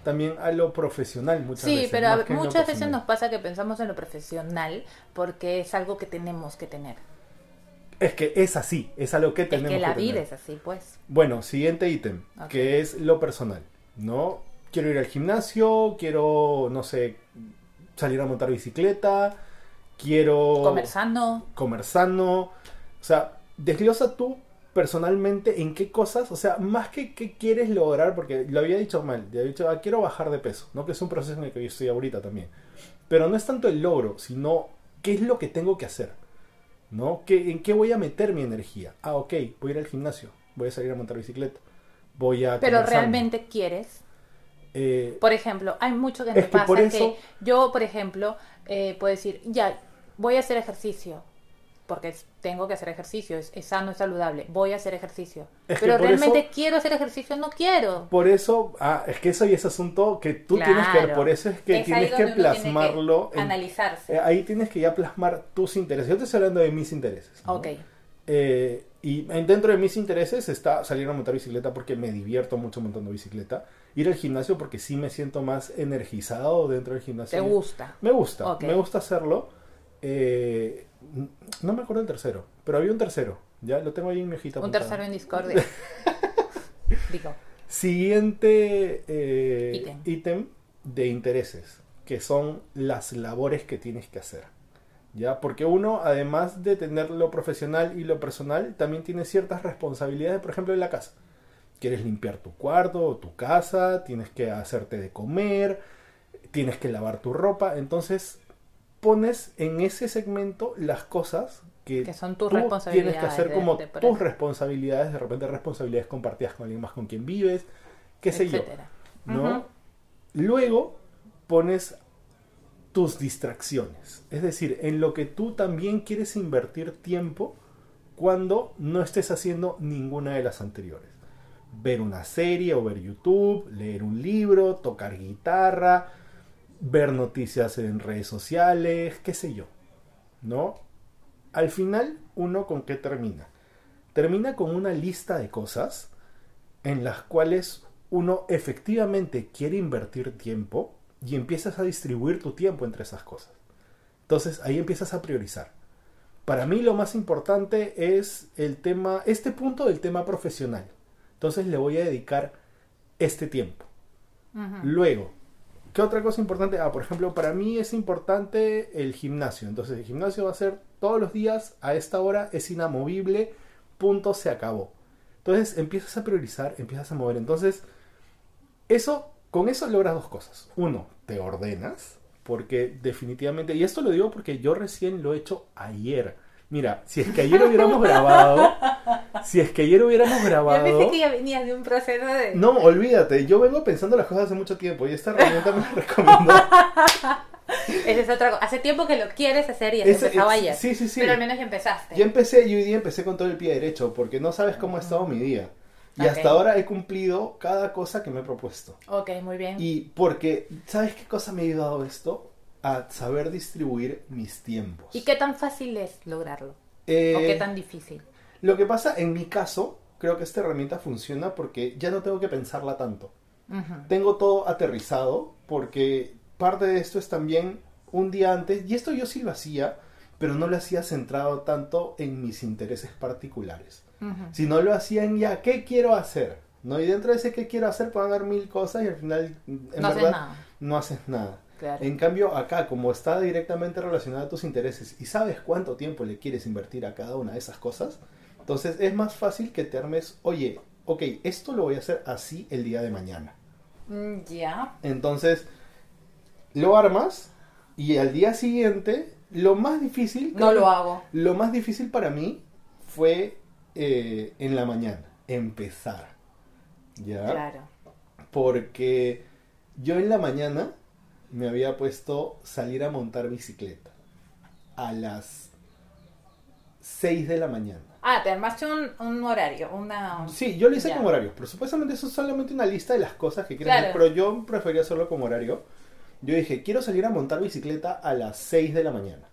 Speaker 1: también a lo profesional muchas
Speaker 2: veces.
Speaker 1: Sí,
Speaker 2: pero muchas veces nos pasa que pensamos en lo profesional porque es algo que tenemos que tener.
Speaker 1: Es que es así, es algo que tenemos
Speaker 2: que
Speaker 1: tener.
Speaker 2: Es que la vida es así, pues.
Speaker 1: Bueno, siguiente ítem, que es lo personal, ¿no? quiero ir al gimnasio, quiero, no sé, salir a montar bicicleta, quiero...
Speaker 2: Comer sano.
Speaker 1: Comer sano. O sea, desglosa tú personalmente en qué cosas, o sea, más que qué quieres lograr, porque lo había dicho mal, había dicho, ah, quiero bajar de peso, ¿no? Que es un proceso en el que yo estoy ahorita también. Pero no es tanto el logro, sino qué es lo que tengo que hacer, ¿no? ¿Qué, ¿En qué voy a meter mi energía? Ah, ok, voy a ir al gimnasio, voy a salir a montar bicicleta, voy a...
Speaker 2: Pero realmente quieres.
Speaker 1: Eh,
Speaker 2: por ejemplo, hay mucho que me pasa que yo, por ejemplo, eh, puedo decir, ya, voy a hacer ejercicio, porque tengo que hacer ejercicio, es, sano, es saludable, voy a hacer ejercicio. Pero realmente quiero hacer ejercicio, no quiero.
Speaker 1: Por eso, ah, es que eso y ese asunto que tú tienes que ver, por eso es que tienes que plasmarlo.
Speaker 2: analizarse.
Speaker 1: Eh, ahí tienes que ya plasmar tus intereses. Yo te estoy hablando de mis intereses.
Speaker 2: Ok.
Speaker 1: y dentro de mis intereses está salir a montar bicicleta porque me divierto mucho montando bicicleta ir al gimnasio porque sí me siento más energizado dentro del gimnasio.
Speaker 2: ¿Te gusta?
Speaker 1: Me gusta, me gusta hacerlo. Eh, no me acuerdo el tercero, pero había un tercero. Ya lo tengo ahí en mi hojita.
Speaker 2: Un tercero en Discordia. Digo.
Speaker 1: Siguiente eh, ítem de intereses, que son las labores que tienes que hacer. ¿Ya? Porque uno, además de tener lo profesional y lo personal, también tiene ciertas responsabilidades, por ejemplo, en la casa quieres limpiar tu cuarto o tu casa, tienes que hacerte de comer, tienes que lavar tu ropa, entonces pones en ese segmento las cosas que,
Speaker 2: son tus responsabilidades
Speaker 1: tienes que hacer como tus responsabilidades, de repente responsabilidades compartidas con alguien más con quien vives, qué sé yo, ¿no? Luego pones tus distracciones, es decir, en lo que tú también quieres invertir tiempo cuando no estés haciendo ninguna de las anteriores. Ver una serie o ver YouTube, leer un libro, tocar guitarra, ver noticias en redes sociales, qué sé yo. ¿No? Al final, uno con qué termina? Termina con una lista de cosas en las cuales uno efectivamente quiere invertir tiempo y empiezas a distribuir tu tiempo entre esas cosas. Entonces ahí empiezas a priorizar. Para mí lo más importante es el tema, este punto del tema profesional. Entonces le voy a dedicar este tiempo. Luego, ¿qué otra cosa importante? Ah, por ejemplo, para mí es importante el gimnasio. Entonces el gimnasio va a ser todos los días a esta hora, es inamovible, punto, se acabó. Entonces empiezas a priorizar, empiezas a mover. Entonces, eso, con eso logras dos cosas. Uno, te ordenas, porque definitivamente, y esto lo digo porque yo recién lo he hecho ayer. Mira, si es que ayer hubiéramos grabado, si es que ayer hubiéramos grabado.
Speaker 2: Yo pensé que ya venías de un proceso de.
Speaker 1: No, olvídate, yo vengo pensando las cosas hace mucho tiempo y esta herramienta me la recomiendo.
Speaker 2: Esa es otra cosa. Hace tiempo que lo quieres hacer y has
Speaker 1: Ese-
Speaker 2: empezado
Speaker 1: es-
Speaker 2: ayer.
Speaker 1: sí, sí, sí.
Speaker 2: Pero al menos ya empezaste.
Speaker 1: Yo empecé, yo hoy día empecé con todo el pie derecho, porque no sabes cómo ha estado mi día. Y
Speaker 2: Ok.
Speaker 1: hasta ahora he cumplido cada cosa que me he propuesto.
Speaker 2: Ok, muy bien.
Speaker 1: Y porque, ¿sabes qué cosa me ha ayudado esto? A saber distribuir mis tiempos.
Speaker 2: ¿Y qué tan fácil es lograrlo?
Speaker 1: Eh,
Speaker 2: ¿O qué tan difícil?
Speaker 1: Lo que pasa, en mi caso, creo que esta herramienta funciona porque ya no tengo que pensarla tanto. Tengo todo aterrizado porque parte de esto es también un día antes, y esto yo sí lo hacía, pero no lo hacía centrado tanto en mis intereses particulares.
Speaker 2: Ujú.
Speaker 1: Si no lo hacía en ya, ¿qué quiero hacer? ¿No? Y dentro de ese qué quiero hacer pueden haber mil cosas y al final, en
Speaker 2: No haces
Speaker 1: verdad,
Speaker 2: nada.
Speaker 1: no haces nada.
Speaker 2: Claro.
Speaker 1: En cambio, acá, como está directamente relacionado a tus intereses y sabes cuánto tiempo le quieres invertir a cada una de esas cosas, entonces es más fácil que te armes, oye, ok, esto lo voy a hacer así el día de mañana.
Speaker 2: Mm, Ya.
Speaker 1: Entonces, lo armas y al día siguiente, lo más difícil...
Speaker 2: No lo hago.
Speaker 1: Lo más difícil para mí fue eh, en la mañana, empezar. ¿Ya?
Speaker 2: Claro.
Speaker 1: Porque yo en la mañana me había puesto salir a montar bicicleta a las 6 de la mañana.
Speaker 2: Ah, te armaste un, un horario, una...
Speaker 1: Sí, yo lo hice
Speaker 2: Ya.
Speaker 1: con horarios, pero supuestamente eso es solamente una lista de las cosas que quieres
Speaker 2: Claro.
Speaker 1: hacer, pero yo prefería hacerlo con horario. Yo dije, quiero salir a montar bicicleta a las 6 de la mañana,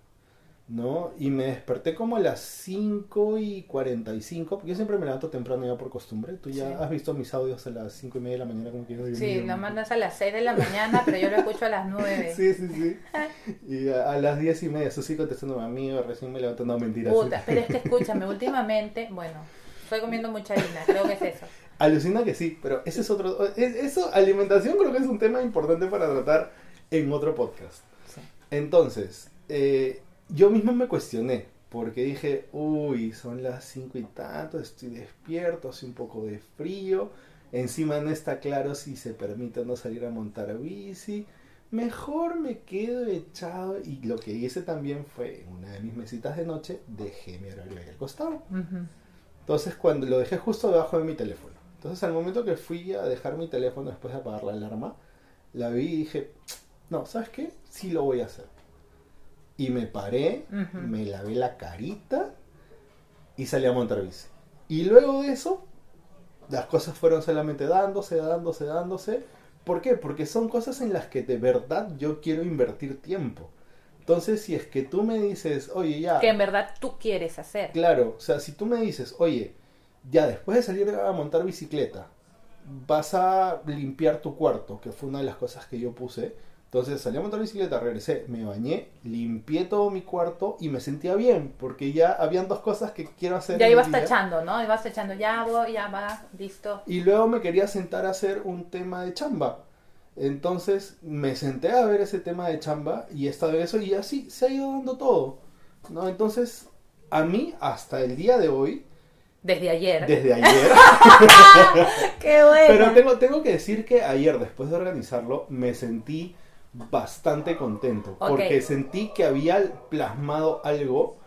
Speaker 1: ¿no? Y me desperté como a las 5 y 45, porque yo siempre me levanto temprano ya por costumbre. Tú ya
Speaker 2: Sí.
Speaker 1: has visto mis audios a las 5 y media de la mañana, como que yo
Speaker 2: Sí, lo mandas a las 6 de la mañana, pero yo lo escucho a las 9.
Speaker 1: Sí, sí, sí. Y a, a las 10 y media, eso sí contestando a mí, recién me levanto, no, mentira.
Speaker 2: Puta,
Speaker 1: sí.
Speaker 2: pero es que escúchame, últimamente, bueno, estoy comiendo mucha harina, creo que es eso.
Speaker 1: Alucina que sí, pero ese es otro. es- Eso, alimentación, creo que es un tema importante para tratar en otro podcast.
Speaker 2: Sí.
Speaker 1: Entonces, eh, yo mismo me cuestioné, porque dije, uy, son las 5 y tanto, estoy despierto, hace un poco de frío, encima no está claro si se permite o no salir a montar bici. Mejor me quedo echado y lo que hice también fue en una de mis mesitas de noche dejé mi horario ahí al costado. Entonces cuando lo dejé justo debajo de mi teléfono. Entonces al momento que fui a dejar mi teléfono después de apagar la alarma, la vi y dije, no, ¿sabes qué? Sí lo voy a hacer. Y me paré, me lavé la carita y salí a montar bici. Y luego de eso, las cosas fueron solamente dándose, dándose, dándose. ¿Por qué? Porque son cosas en las que de verdad yo quiero invertir tiempo. Entonces, si es que tú me dices, oye, ya...
Speaker 2: Que en verdad tú quieres hacer.
Speaker 1: Claro, o sea, si tú me dices, oye, ya después de salir a montar bicicleta, vas a limpiar tu cuarto, que fue una de las cosas que yo puse. Entonces salí a montar bicicleta, regresé, me bañé, limpié todo mi cuarto y me sentía bien, porque ya habían dos cosas que quiero hacer.
Speaker 2: Ya ibas tachando, ¿no? Ibas tachando, ya voy, ya va, listo.
Speaker 1: Y luego me quería sentar a hacer un tema de chamba. Entonces me senté a ver ese tema de chamba y esta vez eso y así se ha ido dando todo. ¿no? Entonces, a mí hasta el día de hoy,
Speaker 2: Desde ayer.
Speaker 1: desde ayer,
Speaker 2: ¡Qué bueno!
Speaker 1: pero tengo, tengo que decir que ayer, después de organizarlo, me sentí bastante contento. Porque sentí que había plasmado algo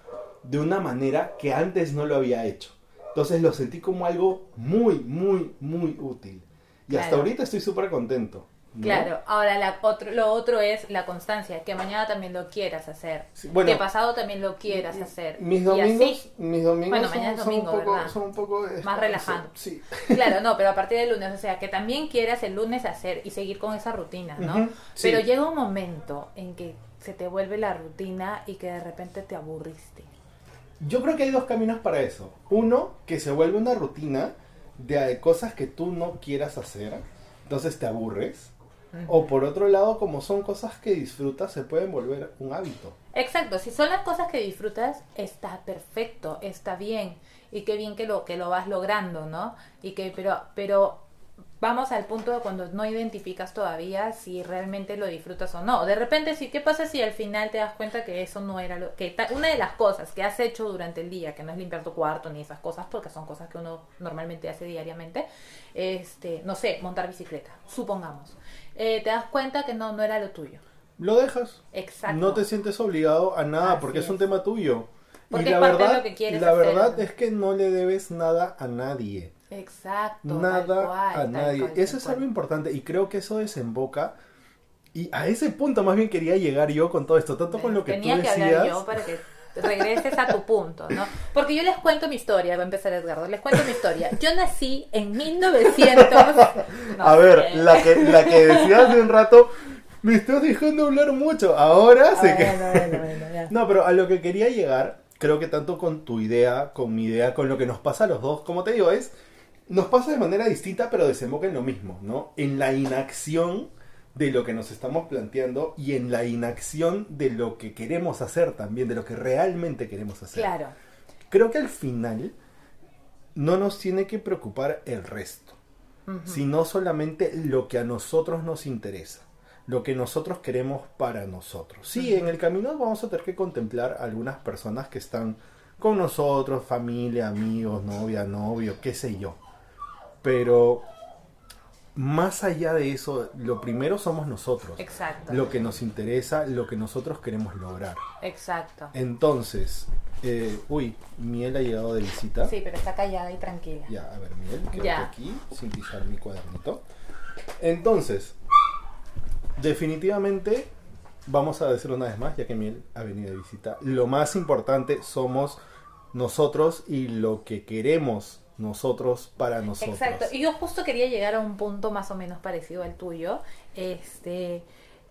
Speaker 1: de una manera que antes no lo había hecho. Entonces lo sentí como algo muy, muy, muy útil. Y hasta ahorita estoy súper contento. ¿No?
Speaker 2: Claro, ahora la otro, lo otro es la constancia, que mañana también lo quieras hacer,
Speaker 1: Sí, bueno,
Speaker 2: que pasado también lo quieras hacer.
Speaker 1: Mis
Speaker 2: Y
Speaker 1: domingos,
Speaker 2: así,
Speaker 1: mis domingos
Speaker 2: Bueno,
Speaker 1: son,
Speaker 2: mañana es
Speaker 1: son un
Speaker 2: domingo,
Speaker 1: son un poco de
Speaker 2: Más relajado.
Speaker 1: Sí.
Speaker 2: Claro, no, pero a partir del lunes, o sea, que también quieras el lunes hacer y seguir con esa rutina, ¿no?
Speaker 1: Sí.
Speaker 2: Pero llega un momento en que se te vuelve la rutina y que de repente te aburriste.
Speaker 1: Yo creo que hay dos caminos para eso. Uno, que se vuelve una rutina de cosas que tú no quieras hacer, entonces te aburres. O por otro lado, como son cosas que disfrutas, se pueden volver un hábito.
Speaker 2: Exacto, si son las cosas que disfrutas, está perfecto, está bien. Y qué bien que lo, que lo vas logrando, ¿no? Y que, pero, pero vamos al punto de cuando no identificas todavía si realmente lo disfrutas o no. De repente, sí, ¿qué pasa si al final te das cuenta que eso no era lo que una de las cosas que has hecho durante el día, que no es limpiar tu cuarto ni esas cosas, porque son cosas que uno normalmente hace diariamente, este, no sé, montar bicicleta, supongamos. Eh, te das cuenta que no, no era lo tuyo.
Speaker 1: Lo dejas.
Speaker 2: Exacto.
Speaker 1: No te sientes obligado a nada
Speaker 2: Así
Speaker 1: porque es. un tema tuyo.
Speaker 2: Porque
Speaker 1: y la verdad,
Speaker 2: que
Speaker 1: la
Speaker 2: hacer,
Speaker 1: verdad es que no le debes nada a nadie.
Speaker 2: Exacto.
Speaker 1: nada
Speaker 2: cual,
Speaker 1: a nadie.
Speaker 2: cual,
Speaker 1: eso es
Speaker 2: cual.
Speaker 1: algo importante y creo que eso desemboca Y a ese punto más bien quería llegar yo con todo esto, tanto con lo que
Speaker 2: Tenía
Speaker 1: tú
Speaker 2: que
Speaker 1: decías.
Speaker 2: hablar yo para que regreses a tu punto, ¿no? Porque yo les cuento mi historia, va a empezar Edgardo, les cuento mi historia. Yo nací en 1900... no
Speaker 1: a ver,
Speaker 2: sé.
Speaker 1: la que, la que decía hace un rato, me estás dejando hablar mucho. Ahora
Speaker 2: Ah,
Speaker 1: sé que...
Speaker 2: bueno, bueno, bueno, ya.
Speaker 1: No, pero a lo que quería llegar, creo que tanto con tu idea, con mi idea, con lo que nos pasa a los dos, como te digo, es, nos pasa de manera distinta, pero desemboca en lo mismo, ¿no? En la inacción de lo que nos estamos planteando y en la inacción de lo que queremos hacer también, de lo que realmente queremos hacer.
Speaker 2: Claro,
Speaker 1: Creo que al final no nos tiene que preocupar el resto, sino solamente lo que a nosotros nos interesa, lo que nosotros queremos para nosotros. Sí, en el camino vamos a tener que contemplar algunas personas que están con nosotros, familia, amigos, novia, novio, qué sé yo. Pero más allá de eso, lo primero somos nosotros.
Speaker 2: exacto,
Speaker 1: Lo que nos interesa, lo que nosotros queremos lograr.
Speaker 2: exacto.
Speaker 1: Entonces, eh, uy, Miel ha llegado de visita.
Speaker 2: Sí, pero está callada y tranquila.
Speaker 1: Ya, a ver, Miel, quédate
Speaker 2: Ya.
Speaker 1: aquí sin pisar mi cuadernito. Entonces, definitivamente, vamos a decirlo una vez más, ya que Miel ha venido de visita, lo más importante somos nosotros y lo que queremos nosotros para nosotros.
Speaker 2: Exacto, y yo justo quería llegar a un punto más o menos parecido al tuyo. Este,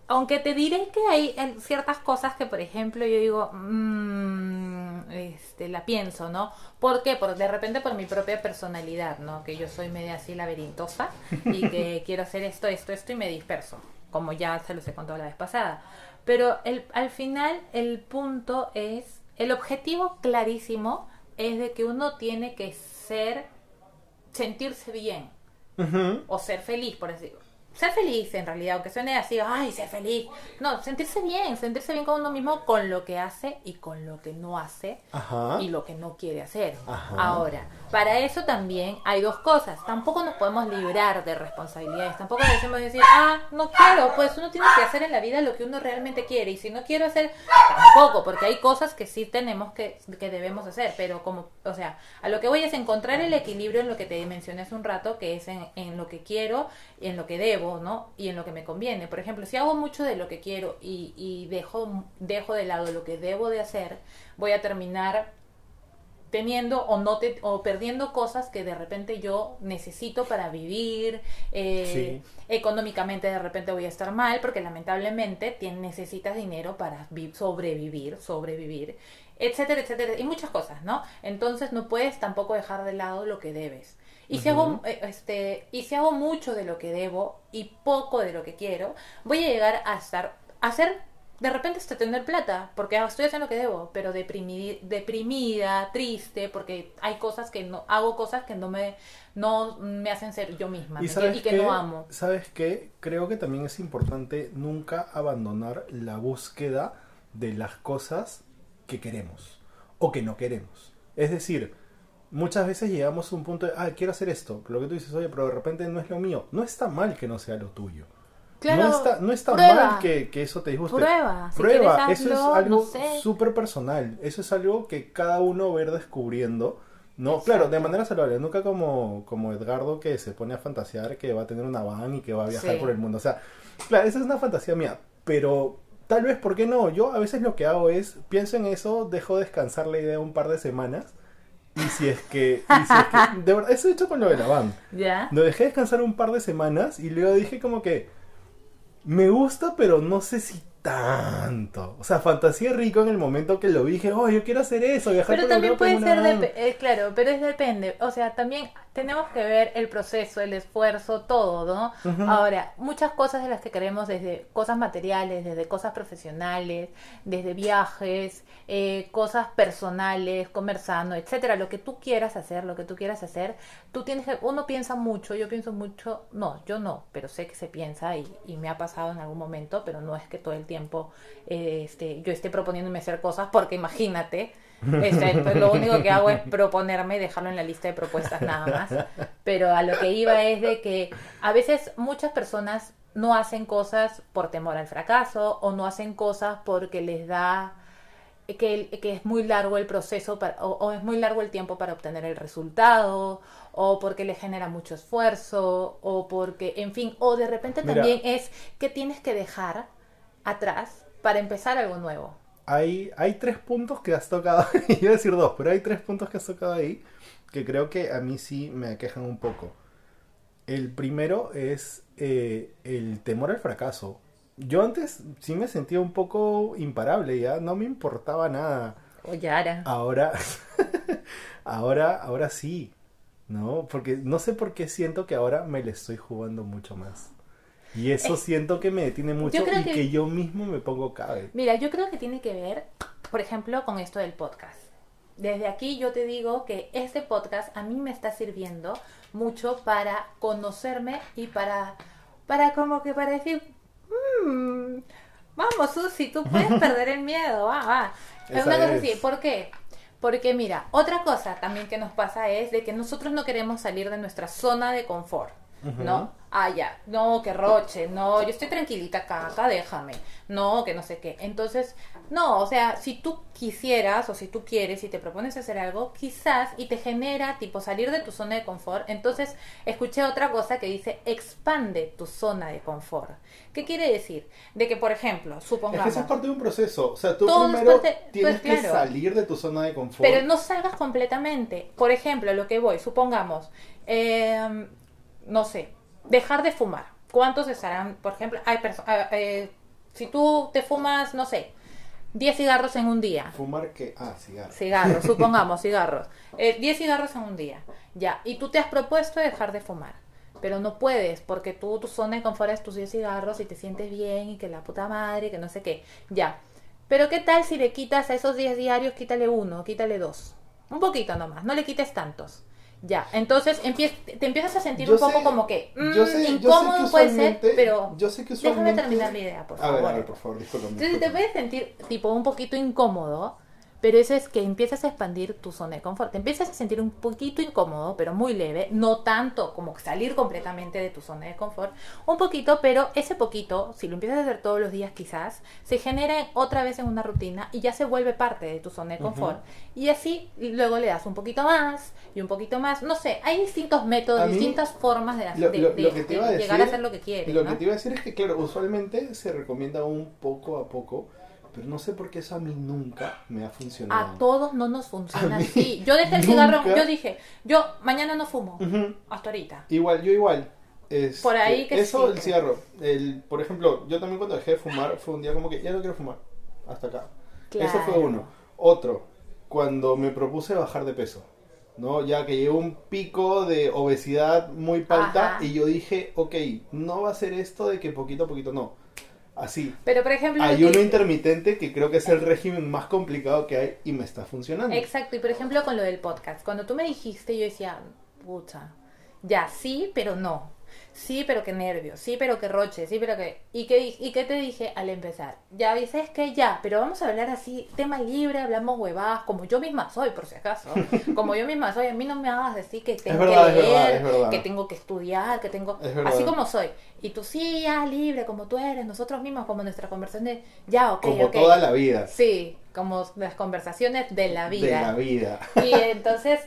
Speaker 2: aunque te diré que hay ciertas cosas que, por ejemplo, yo digo, mm, este, la pienso, ¿no? ¿Por qué? Por, de repente por mi propia personalidad, ¿no? Que yo soy media así laberintosa y que quiero hacer esto, esto, esto y me disperso, como ya se los he contado la vez pasada. Pero el, al final el punto es, el objetivo clarísimo es de que uno tiene que ser, sentirse bien o ser feliz, por decir. Ser feliz en realidad, aunque suene así, ay, ser feliz. No, sentirse bien, sentirse bien con uno mismo, con lo que hace y con lo que no hace
Speaker 1: Ajá.
Speaker 2: y lo que no quiere hacer.
Speaker 1: Ajá.
Speaker 2: Ahora, para eso también hay dos cosas. Tampoco nos podemos librar de responsabilidades. Tampoco decimos decir, ah, no quiero. Pues uno tiene que hacer en la vida lo que uno realmente quiere. Y si no quiero hacer, tampoco, porque hay cosas que sí tenemos que, que debemos hacer. Pero como, o sea, a lo que voy es encontrar el equilibrio en lo que te mencioné hace un rato, que es en, en lo que quiero, y en lo que debo, ¿no? Y en lo que me conviene. Por ejemplo, si hago mucho de lo que quiero y, y dejo, dejo de lado lo que debo de hacer, voy a terminar teniendo o no te, o perdiendo cosas que de repente yo necesito para vivir eh, económicamente de repente voy a estar mal porque lamentablemente tien- necesitas dinero para vi- sobrevivir sobrevivir etcétera etcétera y muchas cosas no entonces no puedes tampoco dejar de lado lo que debes. Y si hago eh, este y si hago mucho de lo que debo y poco de lo que quiero voy a llegar a estar a ser de repente hasta tener plata, porque estoy haciendo lo que debo, pero deprimi- deprimida, triste, porque hay cosas que no, hago cosas que no me, no me hacen ser yo misma
Speaker 1: Y
Speaker 2: que
Speaker 1: qué?
Speaker 2: no amo.
Speaker 1: ¿Sabes qué? Creo que también es importante nunca abandonar la búsqueda de las cosas que queremos o que no queremos. Es decir, muchas veces llegamos a un punto de, ah, quiero hacer esto, pero lo que tú dices, oye, pero de repente no es lo mío. No está mal que no sea lo tuyo.
Speaker 2: Claro,
Speaker 1: no está, no está
Speaker 2: prueba.
Speaker 1: mal que, que eso te disguste.
Speaker 2: Prueba, si
Speaker 1: Prueba,
Speaker 2: quieres
Speaker 1: eso es
Speaker 2: hazlo,
Speaker 1: algo
Speaker 2: no sé.
Speaker 1: súper personal. Eso es algo que cada uno va a ir descubriendo. No,
Speaker 2: Exacto.
Speaker 1: claro, de manera saludable, nunca como, como Edgardo que se pone a fantasear que va a tener una van y que va a viajar
Speaker 2: Sí.
Speaker 1: por el mundo. O sea, claro, esa es una fantasía mía, pero tal vez, ¿por qué no? Yo a veces lo que hago es, pienso en eso, dejo descansar la idea un par de semanas. Y si es que, y si es que de verdad, eso he hecho con lo de la van.
Speaker 2: ¿Ya?
Speaker 1: Lo dejé descansar un par de semanas y luego dije como que me gusta, pero no sé si tanto. O sea, fantasía rico en el momento que lo dije, oh, yo quiero hacer eso, viajar
Speaker 2: Pero
Speaker 1: por
Speaker 2: también puede
Speaker 1: una
Speaker 2: ser,
Speaker 1: van".
Speaker 2: depe- eh, claro, pero es depende. O sea, también tenemos que ver el proceso, el esfuerzo, todo, ¿no? Ahora, muchas cosas de las que queremos, desde cosas materiales, desde cosas profesionales, desde viajes, eh, cosas personales, conversando, etcétera, lo que tú quieras hacer, lo que tú quieras hacer, tú tienes que, uno piensa mucho, yo pienso mucho, no, yo no, pero sé que se piensa y, y me ha pasado en algún momento, pero no es que todo el tiempo eh, este, yo esté proponiéndome hacer cosas, porque imagínate, este, pues lo único que hago es proponerme y dejarlo en la lista de propuestas nada más. Pero a lo que iba es de que a veces muchas personas no hacen cosas por temor al fracaso o no hacen cosas porque les da que, que es muy largo el proceso para- o, o es muy largo el tiempo para obtener el resultado o porque le genera mucho esfuerzo o porque, en fin, o de repente
Speaker 1: Mira.
Speaker 2: también es que tienes que dejar atrás para empezar algo nuevo.
Speaker 1: Hay, hay tres puntos que has tocado, iba a decir dos, pero hay tres puntos que has tocado ahí que creo que a mí sí me aquejan un poco. El primero es eh, el temor al fracaso. Yo antes sí me sentía un poco imparable, ya no me importaba nada.
Speaker 2: O Yara.
Speaker 1: Ahora, ahora, ahora sí, ¿no? Porque no sé por qué siento que ahora me le estoy jugando mucho más. Y eso
Speaker 2: Eh,
Speaker 1: siento que me detiene mucho
Speaker 2: creo
Speaker 1: y
Speaker 2: que-
Speaker 1: que... yo mismo me pongo cabe.
Speaker 2: Mira, yo creo que tiene que ver, por ejemplo, con esto del podcast. Desde aquí yo te digo que este podcast a mí me está sirviendo mucho para conocerme y para, para como que para decir, "Mm, vamos Susi, tú puedes perder el miedo, va, va. Es una cosa así, ¿por qué? Porque mira, otra cosa también que nos pasa es de que nosotros no queremos salir de nuestra zona de confort, ¿no? Ah, ya, no, que roche, no, yo estoy tranquilita acá, acá déjame, no, que no sé qué. Entonces, no, o sea, si tú quisieras o si tú quieres y te propones hacer algo, quizás y te genera tipo salir de tu zona de confort, entonces escuché otra cosa que dice expande tu zona de confort. ¿Qué quiere decir? De que, por ejemplo,
Speaker 1: Es
Speaker 2: supongamos...
Speaker 1: que eso es parte de un proceso. O sea, tú
Speaker 2: es
Speaker 1: primero
Speaker 2: parte-
Speaker 1: tienes
Speaker 2: pues,
Speaker 1: que
Speaker 2: claro.
Speaker 1: salir de tu zona de confort.
Speaker 2: Pero no salgas completamente. Por ejemplo, lo que voy, supongamos, eh, no sé, dejar de fumar. ¿Cuántos estarán, por ejemplo, hay ah, eh, si tú te fumas, no sé, 10 cigarros en un día,
Speaker 1: Fumar que... Ah, cigarro.
Speaker 2: cigarros, supongamos, cigarros, eh, 10 cigarros en un día, ya, y tú te has propuesto dejar de fumar, pero no puedes porque tú, tu zona de confort es tus 10 cigarros y te sientes bien y que la puta madre, que no sé qué, ya. Pero ¿qué tal si le quitas a esos 10 diarios, quítale uno, quítale dos? Un poquito nomás, no le quites tantos. Ya, entonces empie- te empiezas a sentir
Speaker 1: Yo
Speaker 2: un poco
Speaker 1: sé-
Speaker 2: como que mm,
Speaker 1: yo sé- yo sé que
Speaker 2: incómodo puede ser, pero
Speaker 1: yo sé que
Speaker 2: déjame terminar mi idea, por
Speaker 1: A
Speaker 2: favor.
Speaker 1: ver, a ver, por favor, discúlpame.
Speaker 2: Entonces te puedes sentir tipo un poquito incómodo, pero eso es que empiezas a expandir tu zona de confort. Te empiezas a sentir un poquito incómodo, pero muy leve, no tanto como salir completamente de tu zona de confort, un poquito, pero ese poquito, si lo empiezas a hacer todos los días quizás, se genera otra vez en una rutina y ya se vuelve parte de tu zona de confort. Y así luego le das un poquito más y un poquito más, no sé, hay distintos métodos,
Speaker 1: mí,
Speaker 2: distintas formas de,
Speaker 1: Lo,
Speaker 2: de-
Speaker 1: lo-
Speaker 2: de-
Speaker 1: lo que
Speaker 2: de
Speaker 1: decir,
Speaker 2: llegar a hacer lo que quieres.
Speaker 1: Lo
Speaker 2: ¿no?
Speaker 1: que te iba a decir es que, claro, usualmente se recomienda un poco a poco, pero no sé por qué eso a mí nunca me ha funcionado.
Speaker 2: A todos no nos funciona así. Yo dejé el cigarro, yo dije, yo mañana no fumo, hasta ahorita.
Speaker 1: Igual, yo igual. Este,
Speaker 2: Por ahí que
Speaker 1: Eso,
Speaker 2: sí,
Speaker 1: el cigarro. El, por ejemplo, yo también cuando dejé de fumar fue un día como que ya no quiero fumar. Hasta acá. Eso fue
Speaker 2: Claro.
Speaker 1: uno. Otro, cuando me propuse bajar de peso. ¿no? Ya que llegó un pico de obesidad muy palta
Speaker 2: Ajá.
Speaker 1: y yo dije, ok, no va a ser esto de que poquito a poquito, no. Así.
Speaker 2: Pero por ejemplo, lo
Speaker 1: Ayuno
Speaker 2: que-
Speaker 1: intermitente que creo que es el régimen más complicado que hay y me está funcionando.
Speaker 2: Exacto, y por ejemplo con lo del podcast, cuando tú me dijiste, yo decía, pucha, ya, sí, pero no. Sí, pero qué nervios, sí, pero qué roche, sí, pero qué... ¿Y qué, ¿Y qué te dije al empezar? Ya, dices que ya, pero vamos a hablar así, tema libre, hablamos huevadas, como yo misma soy, por si acaso. Como yo misma soy, a mí no me hagas decir que tengo
Speaker 1: verdad,
Speaker 2: que leer,
Speaker 1: es verdad.
Speaker 2: que tengo que estudiar, que tengo... Así como soy. Y tú sí, ya, libre, como tú eres, nosotros mismos, como nuestra conversación de, ya, ok,
Speaker 1: Como toda la vida.
Speaker 2: Sí, como las conversaciones de la vida.
Speaker 1: De la vida.
Speaker 2: Y entonces,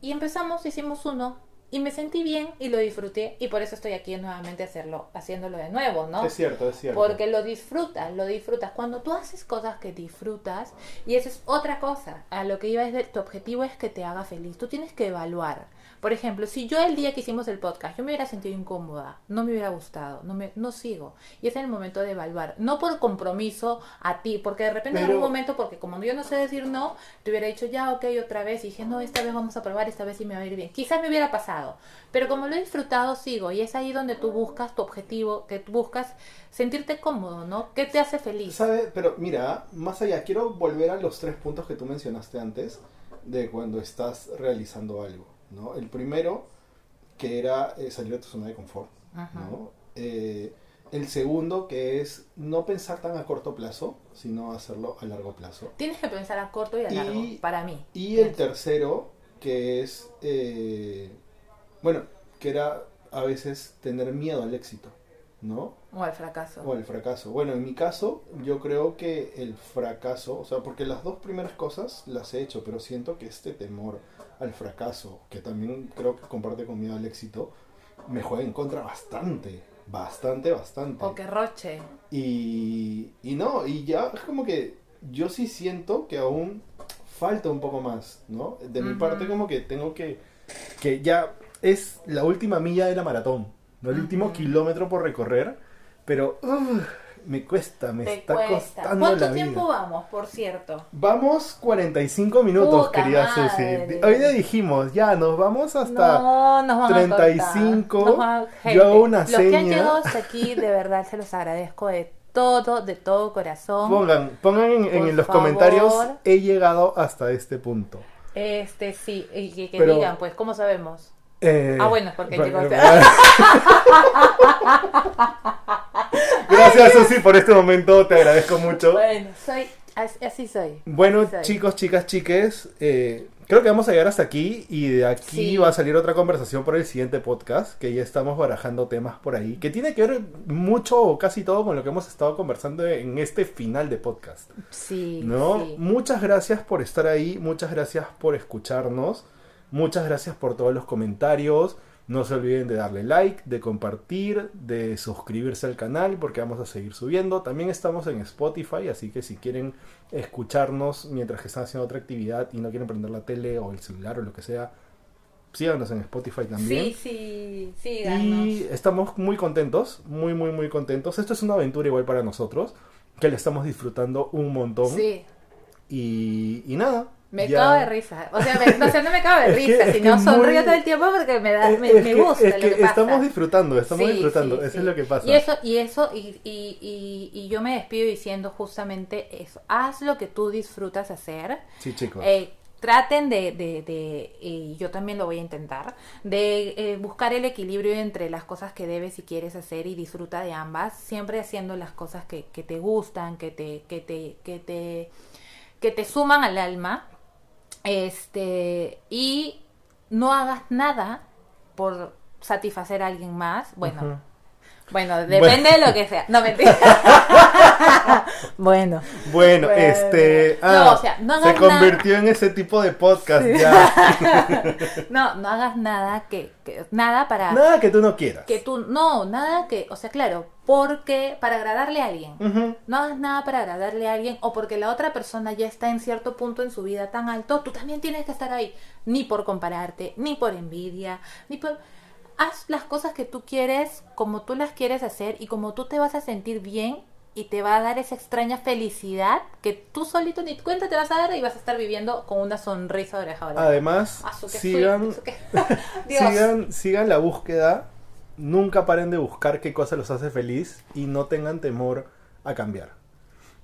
Speaker 2: y empezamos, hicimos uno, y me sentí bien y lo disfruté, y por eso estoy aquí nuevamente hacerlo, haciéndolo de nuevo, ¿no?
Speaker 1: Es cierto, es cierto.
Speaker 2: Porque lo disfrutas, lo disfrutas. Cuando tú haces cosas que disfrutas, y eso es otra cosa, a lo que iba es de, tu objetivo es que te haga feliz. Tú tienes que evaluar. Por ejemplo, si yo el día que hicimos el podcast, yo me hubiera sentido incómoda, no me hubiera gustado, no me, no sigo. Y es el momento de evaluar, no por compromiso a ti, porque de repente en algún momento, porque como yo no sé decir no, te hubiera dicho ya, ok, otra vez, y dije, no, esta vez vamos a probar, esta vez sí me va a ir bien. Quizás me hubiera pasado, pero como lo he disfrutado, sigo, y es ahí donde tú buscas tu objetivo, que buscas sentirte cómodo, ¿no? ¿Qué te hace feliz?
Speaker 1: ¿Sabe? Pero mira, más allá, quiero volver a los tres puntos que tú mencionaste antes de cuando estás realizando algo, ¿no? El primero, que era eh, salir de tu zona de confort,
Speaker 2: Ajá.
Speaker 1: ¿no? Eh, el segundo, que es no pensar tan a corto plazo, sino hacerlo a largo plazo.
Speaker 2: Tienes que pensar a corto y a
Speaker 1: Y-
Speaker 2: largo, para mí.
Speaker 1: Y el tercero, que es, eh, bueno, que era a veces tener miedo al éxito, ¿no?
Speaker 2: O al fracaso.
Speaker 1: O el fracaso. Bueno, en mi caso, yo creo que el fracaso, o sea, porque las dos primeras cosas las he hecho, pero siento que este temor al fracaso, que también creo que comparte conmigo al éxito, me juega en contra bastante. Bastante, bastante.
Speaker 2: O que roche.
Speaker 1: Y, y no, y ya es como que yo sí siento que aún falta un poco más, ¿no? De mi parte como que tengo que, que ya es la última milla de la maratón, ¿no? El último kilómetro por recorrer, pero ugh, me cuesta, me
Speaker 2: Te
Speaker 1: está
Speaker 2: cuesta.
Speaker 1: costando
Speaker 2: ¿Cuánto
Speaker 1: la
Speaker 2: tiempo
Speaker 1: vida.
Speaker 2: vamos, por cierto?
Speaker 1: Vamos 45 minutos,
Speaker 2: Puta
Speaker 1: querida
Speaker 2: madre.
Speaker 1: Hoy le dijimos, ya, nos vamos hasta...
Speaker 2: no, nos van a
Speaker 1: 35,
Speaker 2: cortar. Nos van a-
Speaker 1: yo hago una
Speaker 2: Los que han llegado hasta aquí, de verdad, se los agradezco de todo, de todo corazón.
Speaker 1: Pongan, pongan en, los
Speaker 2: favor.
Speaker 1: comentarios, he llegado hasta este punto.
Speaker 2: Este, sí, y que, que
Speaker 1: Pero-
Speaker 2: digan, pues, ¿cómo sabemos?
Speaker 1: Eh,
Speaker 2: Ah, bueno, porque
Speaker 1: bueno,
Speaker 2: llegó-
Speaker 1: Gracias, Susi, por este momento. Te agradezco mucho.
Speaker 2: Bueno, soy, as- así soy.
Speaker 1: Bueno,
Speaker 2: Así soy.
Speaker 1: chicos, chicas, chiques, eh, creo que vamos a llegar hasta aquí y de aquí
Speaker 2: Sí.
Speaker 1: va a salir otra conversación por el siguiente podcast, que ya estamos barajando temas por ahí, que tiene que ver mucho o casi todo con lo que hemos estado conversando en este final de podcast.
Speaker 2: Sí,
Speaker 1: ¿No?
Speaker 2: sí.
Speaker 1: Muchas gracias por estar ahí, muchas gracias por escucharnos, muchas gracias por todos los comentarios. No se olviden de darle like, de compartir, de suscribirse al canal porque vamos a seguir subiendo. También estamos en Spotify, así que si quieren escucharnos mientras que están haciendo otra actividad y no quieren prender la tele o el celular o lo que sea, síganos en Spotify también.
Speaker 2: Sí, sí, síganos.
Speaker 1: Y estamos muy contentos, muy, muy, muy contentos. Esto es una aventura igual para nosotros, que le estamos disfrutando un montón.
Speaker 2: Sí,
Speaker 1: Y, y nada.
Speaker 2: Me
Speaker 1: ya-
Speaker 2: cago de risa. O sea, me- no, o sea, no me cago de
Speaker 1: que-
Speaker 2: risa,
Speaker 1: es
Speaker 2: sino
Speaker 1: que
Speaker 2: sonrío
Speaker 1: muy-
Speaker 2: todo el tiempo porque me, da, me,
Speaker 1: es
Speaker 2: me
Speaker 1: que-
Speaker 2: gusta
Speaker 1: es
Speaker 2: lo
Speaker 1: que
Speaker 2: que pasa.
Speaker 1: estamos disfrutando, estamos
Speaker 2: Sí,
Speaker 1: disfrutando,
Speaker 2: sí,
Speaker 1: eso
Speaker 2: sí.
Speaker 1: es lo que pasa.
Speaker 2: Y eso, y eso, y, y, y, y yo me despido diciendo justamente eso. Haz lo que tú disfrutas hacer.
Speaker 1: Sí, chicos.
Speaker 2: Eh, traten de, de, de- y yo también lo voy a intentar, de eh, buscar el equilibrio entre las cosas que debes y quieres hacer y disfruta de ambas, siempre haciendo las cosas que, que te gustan, que te, que te, que te, que te suman al alma, este, y no hagas nada por satisfacer a alguien más, bueno. Bueno, depende de lo que sea, no mentira. bueno.
Speaker 1: Bueno,
Speaker 2: Bueno.
Speaker 1: este.
Speaker 2: No,
Speaker 1: ah,
Speaker 2: o sea, no
Speaker 1: se
Speaker 2: hagas nada.
Speaker 1: convirtió en ese tipo de podcast ya.
Speaker 2: No, no hagas nada que, que- nada para
Speaker 1: Nada que tú no quieras.
Speaker 2: que tú no, nada que, o sea, claro, porque para agradarle a alguien. No hagas nada para agradarle a alguien o porque la otra persona ya está en cierto punto en su vida tan alto, tú también tienes que estar ahí, ni por compararte, ni por envidia, ni por haz las cosas que tú quieres como tú las quieres hacer y como tú te vas a sentir bien y te va a dar esa extraña felicidad que tú solito ni cuenta te vas a dar y vas a estar viviendo con una sonrisa de oreja oreja.
Speaker 1: Además,
Speaker 2: Ah,
Speaker 1: sigan, sigan, sigan la búsqueda. Nunca paren de buscar qué cosa los hace feliz y no tengan temor a cambiar.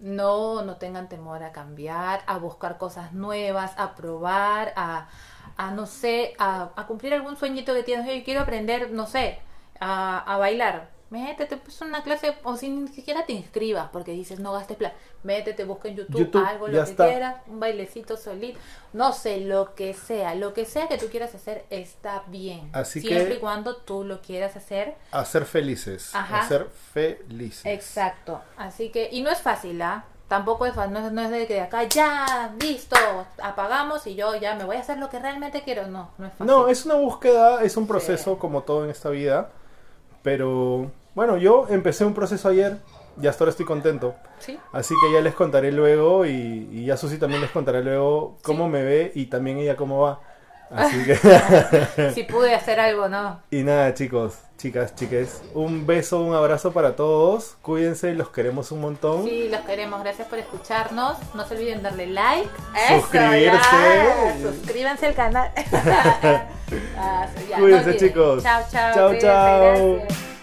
Speaker 2: No, no tengan temor a cambiar, a buscar cosas nuevas, a probar, a, a no sé, a, a cumplir algún sueñito que tienes. Yo quiero aprender, no sé, a, a bailar. Métete pues una clase o si ni siquiera te inscribas porque dices no gastes plata. Métete, busca en YouTube,
Speaker 1: YouTube,
Speaker 2: algo, lo que
Speaker 1: está.
Speaker 2: quieras, un bailecito solito. No sé, lo que sea, lo que sea que tú quieras hacer está bien.
Speaker 1: Así
Speaker 2: Siempre
Speaker 1: que-
Speaker 2: y cuando tú lo quieras hacer
Speaker 1: A ser felices.
Speaker 2: Ajá.
Speaker 1: A ser felices.
Speaker 2: Exacto. Así que, y no es fácil, ¿ah? Tampoco es fácil, no es, no es de que de acá ya, listo, apagamos y yo ya me voy a hacer lo que realmente quiero. No, no es fácil.
Speaker 1: No, es una búsqueda, es un proceso
Speaker 2: Sí.
Speaker 1: como todo en esta vida. Pero bueno, yo empecé un proceso ayer y hasta ahora estoy contento.
Speaker 2: Sí.
Speaker 1: Así que ya les contaré luego y, y ya Susi también les contará luego cómo
Speaker 2: Sí.
Speaker 1: me ve y también ella cómo va. Así que...
Speaker 2: Si pude hacer algo, ¿no?
Speaker 1: y nada chicos, chicas, chiques, un beso, un abrazo para todos. Cuídense, los queremos un montón.
Speaker 2: Sí, los queremos. Gracias por escucharnos. No se olviden darle like.
Speaker 1: Suscribirse.
Speaker 2: Suscríbanse al canal. Ah, no
Speaker 1: Cuídense chicos.
Speaker 2: Chao, chao.
Speaker 1: Chao, chao.